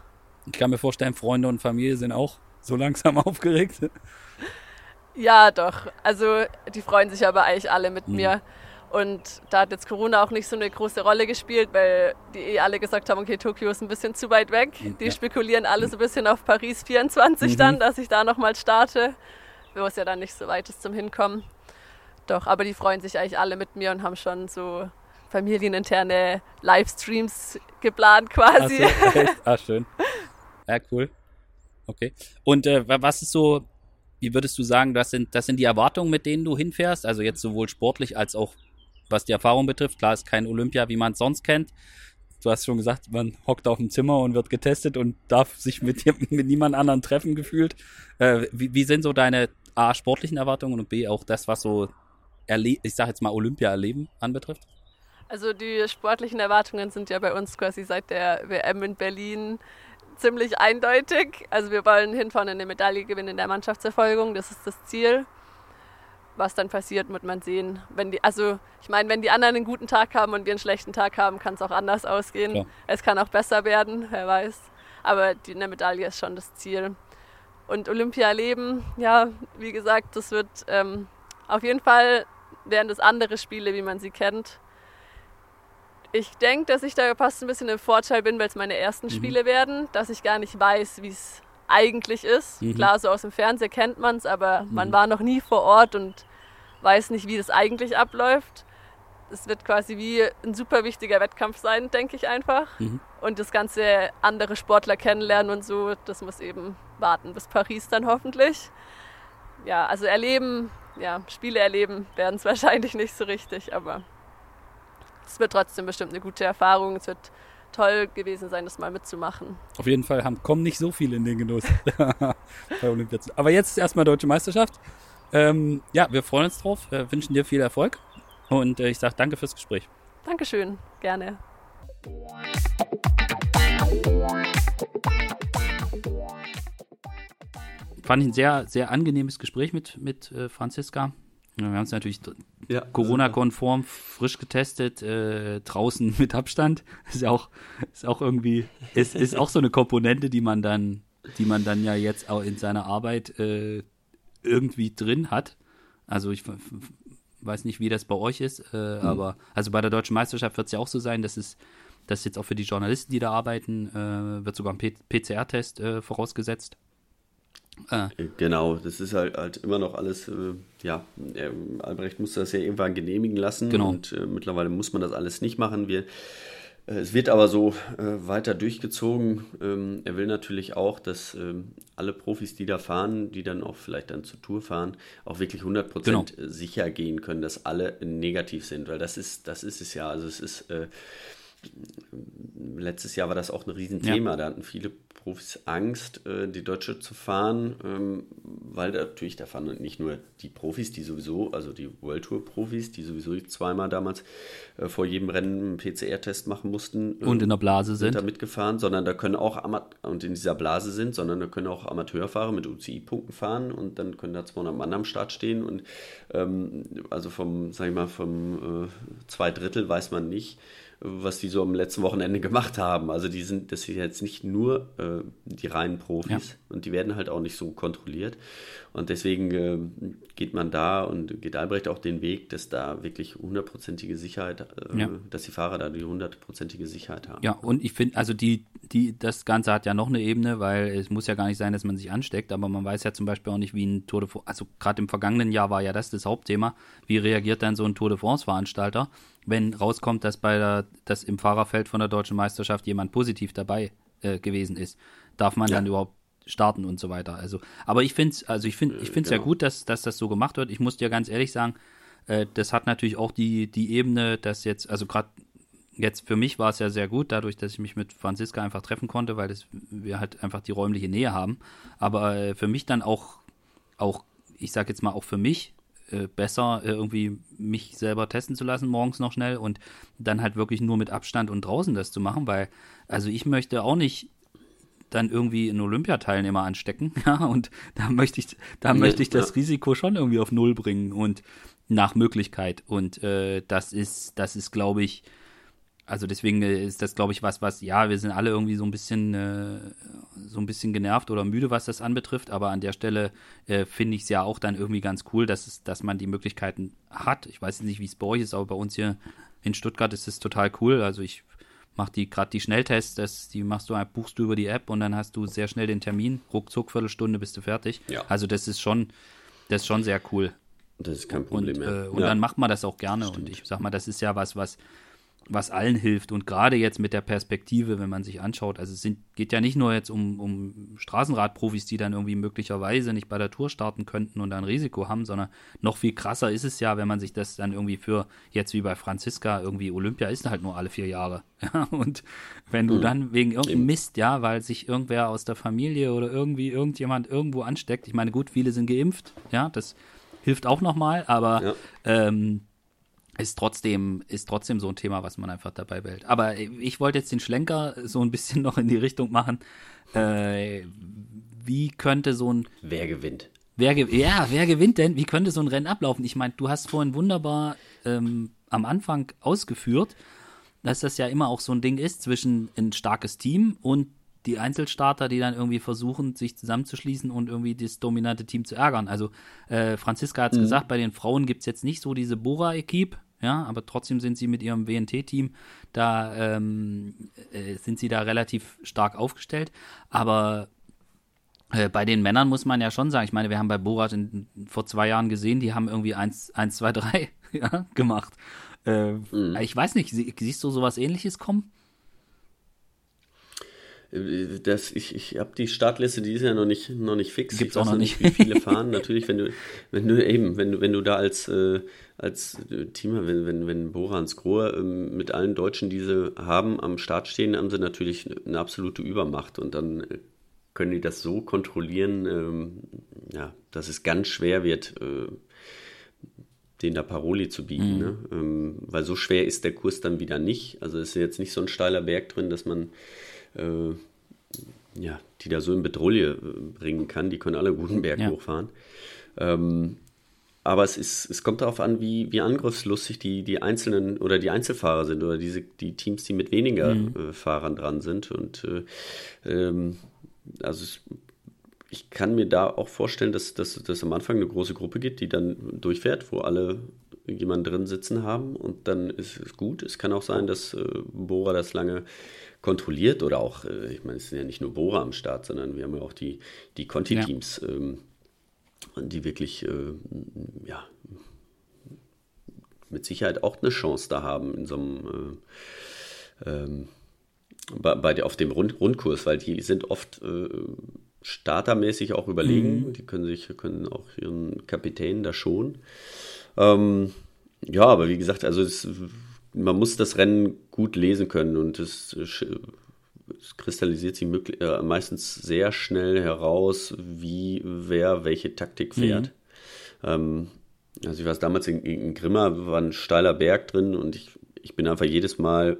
Ich kann mir vorstellen, Freunde und Familie sind auch so langsam aufgeregt. Ja, doch. Also die freuen sich aber eigentlich alle mit mhm. mir. Und da hat jetzt Corona auch nicht so eine große Rolle gespielt, weil die eh alle gesagt haben, okay, Tokio ist ein bisschen zu weit weg. Die ja. spekulieren alle so ein bisschen auf Paris 24 mhm. dann, dass ich da nochmal starte, wo es ja dann nicht so weit ist zum Hinkommen. Doch, aber die freuen sich eigentlich alle mit mir und haben schon so familieninterne Livestreams geplant quasi. Ach, so, ah, schön. Ja, cool. Okay. Und äh, was ist so, wie würdest du sagen, das sind, das sind die Erwartungen, mit denen du hinfährst? Also jetzt sowohl sportlich als auch was die Erfahrung betrifft. Klar ist kein Olympia, wie man es sonst kennt. Du hast schon gesagt, man hockt auf dem Zimmer und wird getestet und darf sich mit, mit niemand anderen treffen gefühlt. Äh, wie, wie sind so deine A, sportlichen Erwartungen und B, auch das, was so, erle ich sag jetzt mal, Olympia-Erleben anbetrifft? Also die sportlichen Erwartungen sind ja bei uns quasi seit der WM in Berlin ziemlich eindeutig. Also wir wollen hinfahren und eine Medaille gewinnen in der Mannschaftserfolgung, das ist das Ziel was dann passiert, wird man sehen. Wenn die, also ich meine, wenn die anderen einen guten Tag haben und wir einen schlechten Tag haben, kann es auch anders ausgehen. Klar. Es kann auch besser werden, wer weiß. Aber die, eine Medaille ist schon das Ziel. Und Olympia erleben, ja, wie gesagt, das wird ähm, auf jeden Fall wären das andere Spiele, wie man sie kennt. Ich denke, dass ich da fast ein bisschen im Vorteil bin, weil es meine ersten mhm. Spiele werden, dass ich gar nicht weiß, wie es eigentlich ist. Mhm. Klar, so aus dem Fernsehen kennt man es, aber mhm. man war noch nie vor Ort und weiß nicht, wie das eigentlich abläuft. Es wird quasi wie ein super wichtiger Wettkampf sein, denke ich einfach. Mhm. Und das ganze andere Sportler kennenlernen und so, das muss eben warten bis Paris dann hoffentlich. Ja, also erleben, ja, Spiele erleben werden es wahrscheinlich nicht so richtig, aber es wird trotzdem bestimmt eine gute Erfahrung. Es wird toll gewesen sein, das mal mitzumachen. Auf jeden Fall haben, kommen nicht so viele in den Genuss bei Olympia. Aber jetzt ist erstmal Deutsche Meisterschaft. Ähm, ja, wir freuen uns drauf, wir wünschen dir viel Erfolg und äh, ich sage danke fürs Gespräch. Dankeschön, gerne. Fand ich ein sehr, sehr angenehmes Gespräch mit, mit äh, Franziska. Wir haben es natürlich ja, Corona-konform, frisch getestet, äh, draußen mit Abstand. Ist ja auch, ist auch irgendwie, ist, ist auch so eine Komponente, die man dann, die man dann ja jetzt auch in seiner Arbeit äh, irgendwie drin hat. Also ich weiß nicht, wie das bei euch ist, äh, mhm. aber also bei der deutschen Meisterschaft wird es ja auch so sein, dass es, dass jetzt auch für die Journalisten, die da arbeiten, äh, wird sogar ein PCR-Test äh, vorausgesetzt. Ah. Genau, das ist halt, halt immer noch alles, äh, ja, äh, Albrecht musste das ja irgendwann genehmigen lassen genau. und äh, mittlerweile muss man das alles nicht machen. Wir, äh, es wird aber so äh, weiter durchgezogen. Ähm, er will natürlich auch, dass ähm, alle Profis, die da fahren, die dann auch vielleicht dann zur Tour fahren, auch wirklich 100% genau. sicher gehen können, dass alle negativ sind, weil das ist, das ist es ja. Also es ist äh, letztes Jahr war das auch ein Riesenthema. Ja. Da hatten viele Profis Angst, äh, die Deutsche zu fahren, ähm, weil natürlich, da fahren nicht nur die Profis, die sowieso, also die World Tour Profis, die sowieso zweimal damals äh, vor jedem Rennen einen PCR-Test machen mussten. Und in der Blase sind. sind da mitgefahren, sondern da können auch, Amat und in dieser Blase sind, sondern da können auch Amateurfahrer mit UCI-Punkten fahren und dann können da 200 Mann am Start stehen und ähm, also vom, sag ich mal, vom äh, zwei Drittel weiß man nicht, was die so am letzten Wochenende gemacht haben. Also die sind, das sind jetzt nicht nur äh, die reinen Profis ja. und die werden halt auch nicht so kontrolliert. Und deswegen äh, geht man da und geht Albrecht auch den Weg, dass da wirklich hundertprozentige Sicherheit, äh, ja. dass die Fahrer da die hundertprozentige Sicherheit haben. Ja, und ich finde, also die, die, das Ganze hat ja noch eine Ebene, weil es muss ja gar nicht sein, dass man sich ansteckt, aber man weiß ja zum Beispiel auch nicht, wie ein Tour de France, also gerade im vergangenen Jahr war ja das das Hauptthema, wie reagiert dann so ein Tour de France-Veranstalter, wenn rauskommt, dass bei der, dass im Fahrerfeld von der deutschen Meisterschaft jemand positiv dabei äh, gewesen ist. Darf man ja. dann überhaupt starten und so weiter. Also, aber ich finde es, also ich finde, ich finde es genau. ja gut, dass, dass das so gemacht wird. Ich muss dir ganz ehrlich sagen, äh, das hat natürlich auch die, die Ebene, dass jetzt, also gerade jetzt für mich war es ja sehr gut, dadurch, dass ich mich mit Franziska einfach treffen konnte, weil das, wir halt einfach die räumliche Nähe haben. Aber äh, für mich dann auch, auch, ich sag jetzt mal auch für mich, äh, besser, äh, irgendwie mich selber testen zu lassen, morgens noch schnell und dann halt wirklich nur mit Abstand und draußen das zu machen, weil, also ich möchte auch nicht dann irgendwie einen Olympiateilnehmer anstecken, ja, und da möchte ich, da ja, möchte ich das ja. Risiko schon irgendwie auf Null bringen und nach Möglichkeit. Und äh, das ist, das ist, glaube ich, also deswegen äh, ist das, glaube ich, was, was, ja, wir sind alle irgendwie so ein bisschen, äh, so ein bisschen genervt oder müde, was das anbetrifft, aber an der Stelle äh, finde ich es ja auch dann irgendwie ganz cool, dass es, dass man die Möglichkeiten hat. Ich weiß nicht, wie es bei euch ist, aber bei uns hier in Stuttgart ist es total cool. Also ich mache die gerade die Schnelltests, das, die machst du, buchst du über die App und dann hast du sehr schnell den Termin, ruckzuck, Viertelstunde bist du fertig. Ja. Also das ist schon, das ist schon sehr cool. Das ist kein Problem und, mehr. Äh, und ja. dann macht man das auch gerne. Stimmt. Und ich sag mal, das ist ja was, was was allen hilft. Und gerade jetzt mit der Perspektive, wenn man sich anschaut, also es sind, geht ja nicht nur jetzt um, um Straßenradprofis, die dann irgendwie möglicherweise nicht bei der Tour starten könnten und ein Risiko haben, sondern noch viel krasser ist es ja, wenn man sich das dann irgendwie für jetzt wie bei Franziska irgendwie Olympia ist halt nur alle vier Jahre. Ja, und wenn du mhm. dann wegen irgendeinem Mist, ja, weil sich irgendwer aus der Familie oder irgendwie irgendjemand irgendwo ansteckt, ich meine, gut, viele sind geimpft, ja, das hilft auch nochmal, aber ja. ähm, ist trotzdem, ist trotzdem so ein Thema, was man einfach dabei behält. Aber ich wollte jetzt den Schlenker so ein bisschen noch in die Richtung machen. Äh, wie könnte so ein. Wer gewinnt? Wer ja, wer gewinnt denn? Wie könnte so ein Rennen ablaufen? Ich meine, du hast vorhin wunderbar ähm, am Anfang ausgeführt, dass das ja immer auch so ein Ding ist zwischen ein starkes Team und die Einzelstarter, die dann irgendwie versuchen, sich zusammenzuschließen und irgendwie das dominante Team zu ärgern. Also äh, Franziska hat es mhm. gesagt, bei den Frauen gibt es jetzt nicht so diese Bora-Equipe, ja, aber trotzdem sind sie mit ihrem WNT-Team da, ähm, äh, sind sie da relativ stark aufgestellt. Aber äh, bei den Männern muss man ja schon sagen, ich meine, wir haben bei Borat in, vor zwei Jahren gesehen, die haben irgendwie 1, 1 2, 3 ja, gemacht. Äh, mhm. Ich weiß nicht, sie, siehst du sowas ähnliches kommen? Das, ich ich habe die Startliste, die ist ja noch nicht, noch nicht fix. Gibt es auch noch nicht. Wie viele fahren? Natürlich, wenn du, wenn du eben, wenn du, wenn du da als, äh, als Teamer, wenn, wenn, wenn Borans Grohe ähm, mit allen Deutschen, die sie haben, am Start stehen, haben sie natürlich eine absolute Übermacht und dann äh, können die das so kontrollieren, ähm, ja, dass es ganz schwer wird, äh, den da Paroli zu bieten. Mhm. Ne? Ähm, weil so schwer ist der Kurs dann wieder nicht. Also ist jetzt nicht so ein steiler Berg drin, dass man äh, ja, die da so in Bedrohung äh, bringen kann. Die können alle guten Berg ja. hochfahren. Ähm, aber es, ist, es kommt darauf an, wie, wie angriffslustig die, die einzelnen oder die Einzelfahrer sind oder diese, die Teams, die mit weniger mhm. äh, Fahrern dran sind. Und äh, ähm, also es, ich kann mir da auch vorstellen, dass, dass am Anfang eine große Gruppe gibt, die dann durchfährt, wo alle jemanden drin sitzen haben und dann ist es gut. Es kann auch sein, dass äh, Bora das lange kontrolliert oder auch, äh, ich meine, es sind ja nicht nur Bohrer am Start, sondern wir haben ja auch die, die Conti-Teams, ja. ähm, die wirklich, äh, ja, mit Sicherheit auch eine Chance da haben in so einem, äh, ähm, bei, bei, auf dem Rund, Rundkurs, weil die sind oft äh, startermäßig auch überlegen. Mhm. Die können sich, können auch ihren Kapitän da schon. Ähm, ja, aber wie gesagt, also es man muss das Rennen gut lesen können und es, es kristallisiert sich äh, meistens sehr schnell heraus, wie wer welche Taktik fährt. Mhm. Ähm, also ich war damals in, in Grimma, war ein steiler Berg drin und ich, ich bin einfach jedes Mal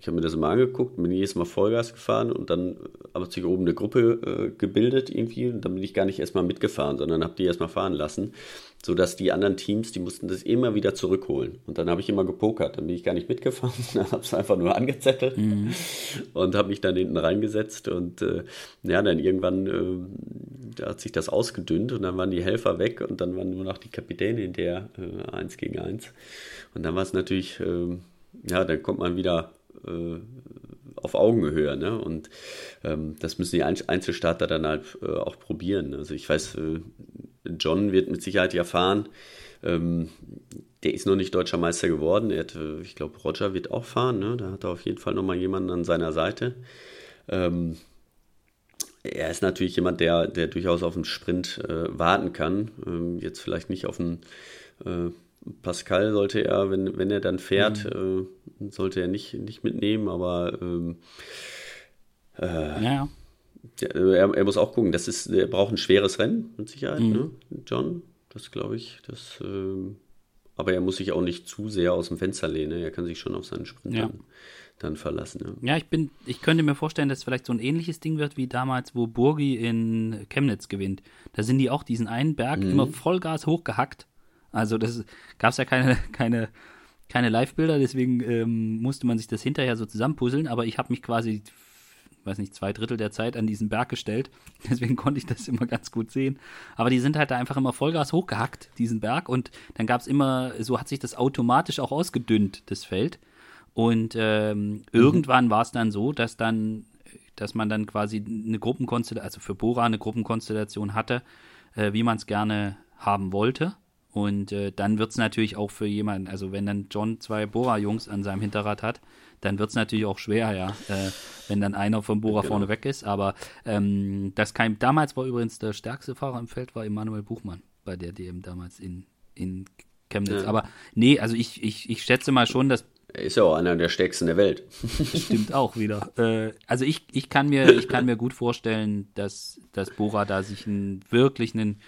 ich habe mir das immer angeguckt, bin jedes Mal Vollgas gefahren und dann hat sich oben eine Gruppe äh, gebildet irgendwie und dann bin ich gar nicht erstmal mitgefahren, sondern habe die erstmal fahren lassen, sodass die anderen Teams, die mussten das immer wieder zurückholen. Und dann habe ich immer gepokert, dann bin ich gar nicht mitgefahren, sondern habe es einfach nur angezettelt mhm. und habe mich dann hinten reingesetzt und äh, ja, dann irgendwann äh, hat sich das ausgedünnt und dann waren die Helfer weg und dann waren nur noch die Kapitäne hinterher, äh, eins gegen eins. Und dann war es natürlich, äh, ja, dann kommt man wieder äh, auf Augenhöhe. Ne? Und ähm, das müssen die Einzelstarter dann halt äh, auch probieren. Also ich weiß, äh, John wird mit Sicherheit ja fahren. Ähm, der ist noch nicht deutscher Meister geworden. Er hat, äh, ich glaube, Roger wird auch fahren. Ne? Da hat er auf jeden Fall nochmal jemanden an seiner Seite. Ähm, er ist natürlich jemand, der, der durchaus auf einen Sprint äh, warten kann. Ähm, jetzt vielleicht nicht auf einen äh, Pascal sollte er, wenn, wenn er dann fährt, mhm. äh, sollte er nicht, nicht mitnehmen, aber ähm, äh, ja. Der, er, er, muss auch gucken, das ist, er braucht ein schweres Rennen, mit Sicherheit, mhm. ne? John. Das glaube ich. Das, äh, aber er muss sich auch nicht zu sehr aus dem Fenster lehnen. Er kann sich schon auf seinen Sprint ja. dann verlassen. Ja. ja, ich bin, ich könnte mir vorstellen, dass vielleicht so ein ähnliches Ding wird wie damals, wo Burgi in Chemnitz gewinnt. Da sind die auch diesen einen Berg mhm. immer Vollgas hochgehackt. Also das gab es ja keine, keine, keine Live-Bilder, deswegen ähm, musste man sich das hinterher so zusammenpuzzeln, aber ich habe mich quasi, weiß nicht, zwei Drittel der Zeit an diesen Berg gestellt. Deswegen konnte ich das immer ganz gut sehen. Aber die sind halt da einfach immer Vollgas hochgehackt, diesen Berg, und dann gab es immer, so hat sich das automatisch auch ausgedünnt, das Feld. Und ähm, mhm. irgendwann war es dann so, dass dann, dass man dann quasi eine Gruppenkonstellation, also für Bora eine Gruppenkonstellation hatte, äh, wie man es gerne haben wollte. Und äh, dann wird es natürlich auch für jemanden, also wenn dann John zwei Bora-Jungs an seinem Hinterrad hat, dann wird es natürlich auch schwer, ja, äh, wenn dann einer vom Bora genau. vorne weg ist. Aber ähm, das kein, damals war übrigens der stärkste Fahrer im Feld, war Emanuel Buchmann bei der DM damals in, in Chemnitz. Ja. Aber nee, also ich, ich, ich schätze mal schon, dass er ist ja auch einer der stärksten der Welt. Stimmt auch wieder. Äh, also ich, ich, kann mir, ich kann mir gut vorstellen, dass, dass Bora da sich einen, wirklich einen,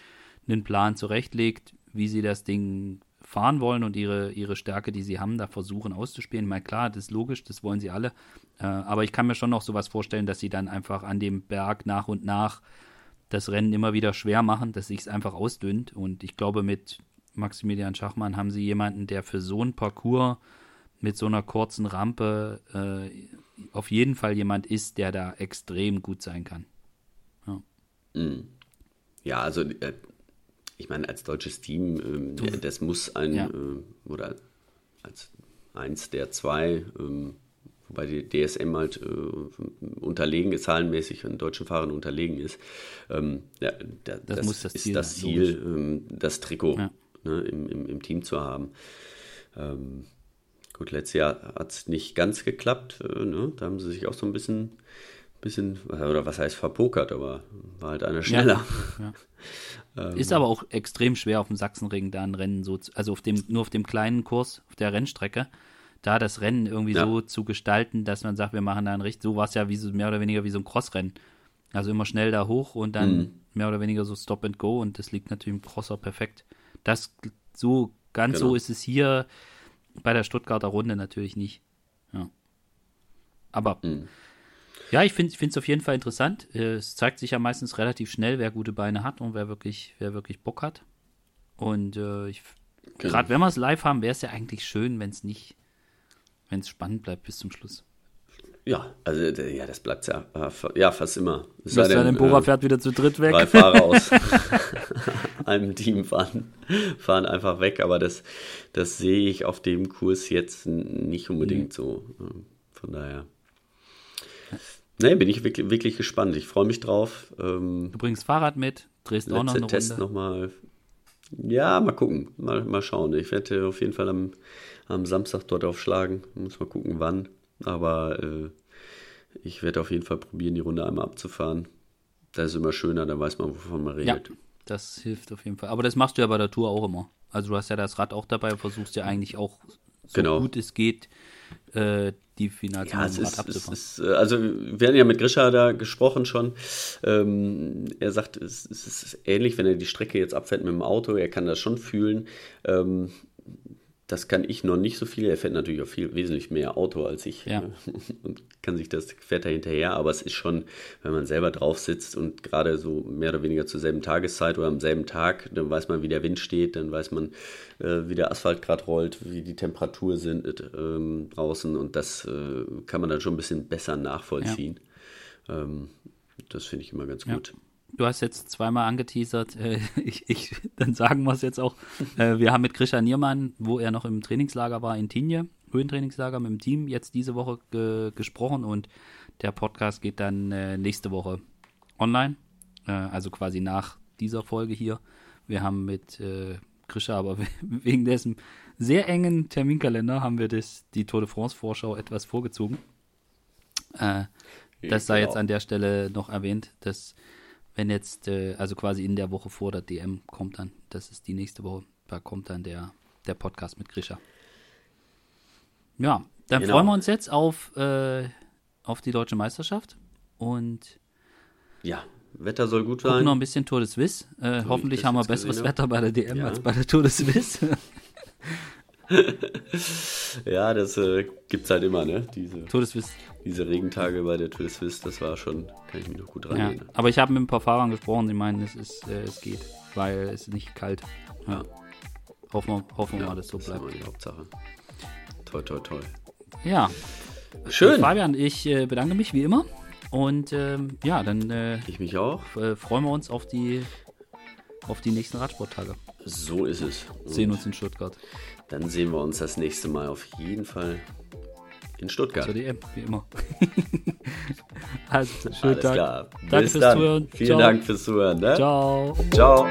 einen Plan zurechtlegt, wie sie das Ding fahren wollen und ihre, ihre Stärke, die sie haben, da versuchen auszuspielen. Mal klar, das ist logisch, das wollen sie alle. Äh, aber ich kann mir schon noch sowas vorstellen, dass sie dann einfach an dem Berg nach und nach das Rennen immer wieder schwer machen, dass sich es einfach ausdünnt. Und ich glaube, mit Maximilian Schachmann haben sie jemanden, der für so ein Parcours mit so einer kurzen Rampe äh, auf jeden Fall jemand ist, der da extrem gut sein kann. Ja, mm. ja also äh, ich meine, als deutsches Team, äh, das muss ein, ja. äh, oder als eins der zwei, ähm, wobei die DSM halt äh, unterlegen ist, zahlenmäßig an deutschen Fahrern unterlegen ist. Ähm, ja, da, das, das, das, ist Ziel, das Ziel, ähm, das Trikot ja. ne, im, im, im, Team zu haben. Ähm, Gut, letztes Jahr hat es nicht ganz geklappt. Äh, ne? Da haben sie sich auch so ein bisschen, bisschen, oder was heißt verpokert, aber war halt einer schneller. Ja, ja. ähm, Ist aber auch extrem schwer auf dem Sachsenring da ein Rennen so, zu, also auf dem, nur auf dem kleinen Kurs, auf der Rennstrecke, da das Rennen irgendwie ja. so zu gestalten, dass man sagt, wir machen da ein richtig, so war es ja wie so, mehr oder weniger wie so ein Crossrennen. Also immer schnell da hoch und dann mhm. mehr oder weniger so Stop and Go und das liegt natürlich im Crosser perfekt. Das so, ganz genau. so ist es hier bei der Stuttgarter Runde natürlich nicht. Ja. Aber mhm. Ja, ich finde es auf jeden Fall interessant. Äh, es zeigt sich ja meistens relativ schnell, wer gute Beine hat und wer wirklich, wer wirklich Bock hat. Und äh, ich, genau. gerade wenn wir es live haben, wäre es ja eigentlich schön, wenn es nicht, wenn es spannend bleibt bis zum Schluss. Ja, also ja, das bleibt ja, äh, ja fast immer. Es sei denn, Bora äh, fährt wieder zu dritt weg. Drei Fahrer aus einem Team fahren, fahren einfach weg, aber das, das sehe ich auf dem Kurs jetzt nicht unbedingt mhm. so. Ähm, von daher. Nee, bin ich wirklich, wirklich gespannt. Ich freue mich drauf. Ähm, du bringst Fahrrad mit, drehst auch noch eine Test Runde. Noch ja, mal gucken. Mal, mal schauen. Ich werde auf jeden Fall am, am Samstag dort aufschlagen. Muss mal gucken, wann. Aber äh, ich werde auf jeden Fall probieren, die Runde einmal abzufahren. Das ist immer schöner, dann weiß man, wovon man redet. Ja, das hilft auf jeden Fall. Aber das machst du ja bei der Tour auch immer. Also du hast ja das Rad auch dabei, versuchst ja eigentlich auch so genau. gut es geht, äh, die Finals ja, es ist. Es ist, äh, also wir hatten ja mit Grisha da gesprochen schon. Ähm, er sagt, es, es, ist ähnlich, wenn er die Strecke jetzt abfährt mit dem Auto, er kann das schon fühlen. Ähm, das kann ich noch nicht so viel. Er fährt natürlich auch viel wesentlich mehr Auto als ich ja. und kann sich das fährt da hinterher. Aber es ist schon, wenn man selber drauf sitzt und gerade so mehr oder weniger zur selben Tageszeit oder am selben Tag, dann weiß man, wie der Wind steht, dann weiß man, äh, wie der Asphalt gerade rollt, wie die Temperatur sind ähm, draußen und das äh, kann man dann schon ein bisschen besser nachvollziehen. Ja. Ähm, das finde ich immer ganz ja. Du hast jetzt zweimal angeteasert, äh, ich, ich, dann sagen wir es jetzt auch. Äh, wir haben mit Grisha Niermann, wo er noch im Trainingslager war in Tinje, Höhentrainingslager mit dem Team, jetzt diese Woche ge gesprochen und der Podcast geht dann äh, nächste Woche online, äh, also quasi nach dieser Folge hier. Wir haben mit äh, Grisha, aber wegen dessen sehr engen Terminkalender haben wir das, die Tour de France Vorschau etwas vorgezogen. Äh, das sei jetzt an der Stelle noch erwähnt, dass wenn jetzt, äh, also quasi in der Woche vor der DM kommt dann, das ist die nächste Woche, da kommt dann der, der Podcast mit Grisha. Ja, dann genau. freuen wir uns jetzt auf, äh, auf die deutsche Meisterschaft und ja, Wetter soll gut sein. Noch ein bisschen Tour de Suisse. Äh, hoffentlich haben wir besseres Wetter bei der DM ja. als bei der Tour de Suisse. ja, das äh, gibt es halt immer, ne? Diese, Tour de Suisse. diese Regentage bei der Tour de Suisse, das war schon, kann ich mich noch gut dran Ja. erinnern. Aber ich habe mit ein paar Fahrern gesprochen, die meinen, es, ist, äh, es geht, weil es ist nicht kalt. Ja. Hoffen wir, hoffen wir Ja, mal, dass so das ist bleibt. immer die Hauptsache. Toi, toi, toi. Ja, Schön. Fabian, ich äh, bedanke mich wie immer. Und ähm, ja, dann äh, Ich mich auch. äh, freuen wir uns auf die, auf die nächsten Radsporttage. So ist es. Und Sehen uns in Stuttgart. Dann sehen wir uns das nächste Mal auf jeden Fall in Stuttgart. Zur DM, wie immer. also, schönen Alles Tag. klar. Danke Bis fürs dann. Zuhören. Vielen Ciao. Dank fürs Zuhören. Ne? Ciao. Ciao.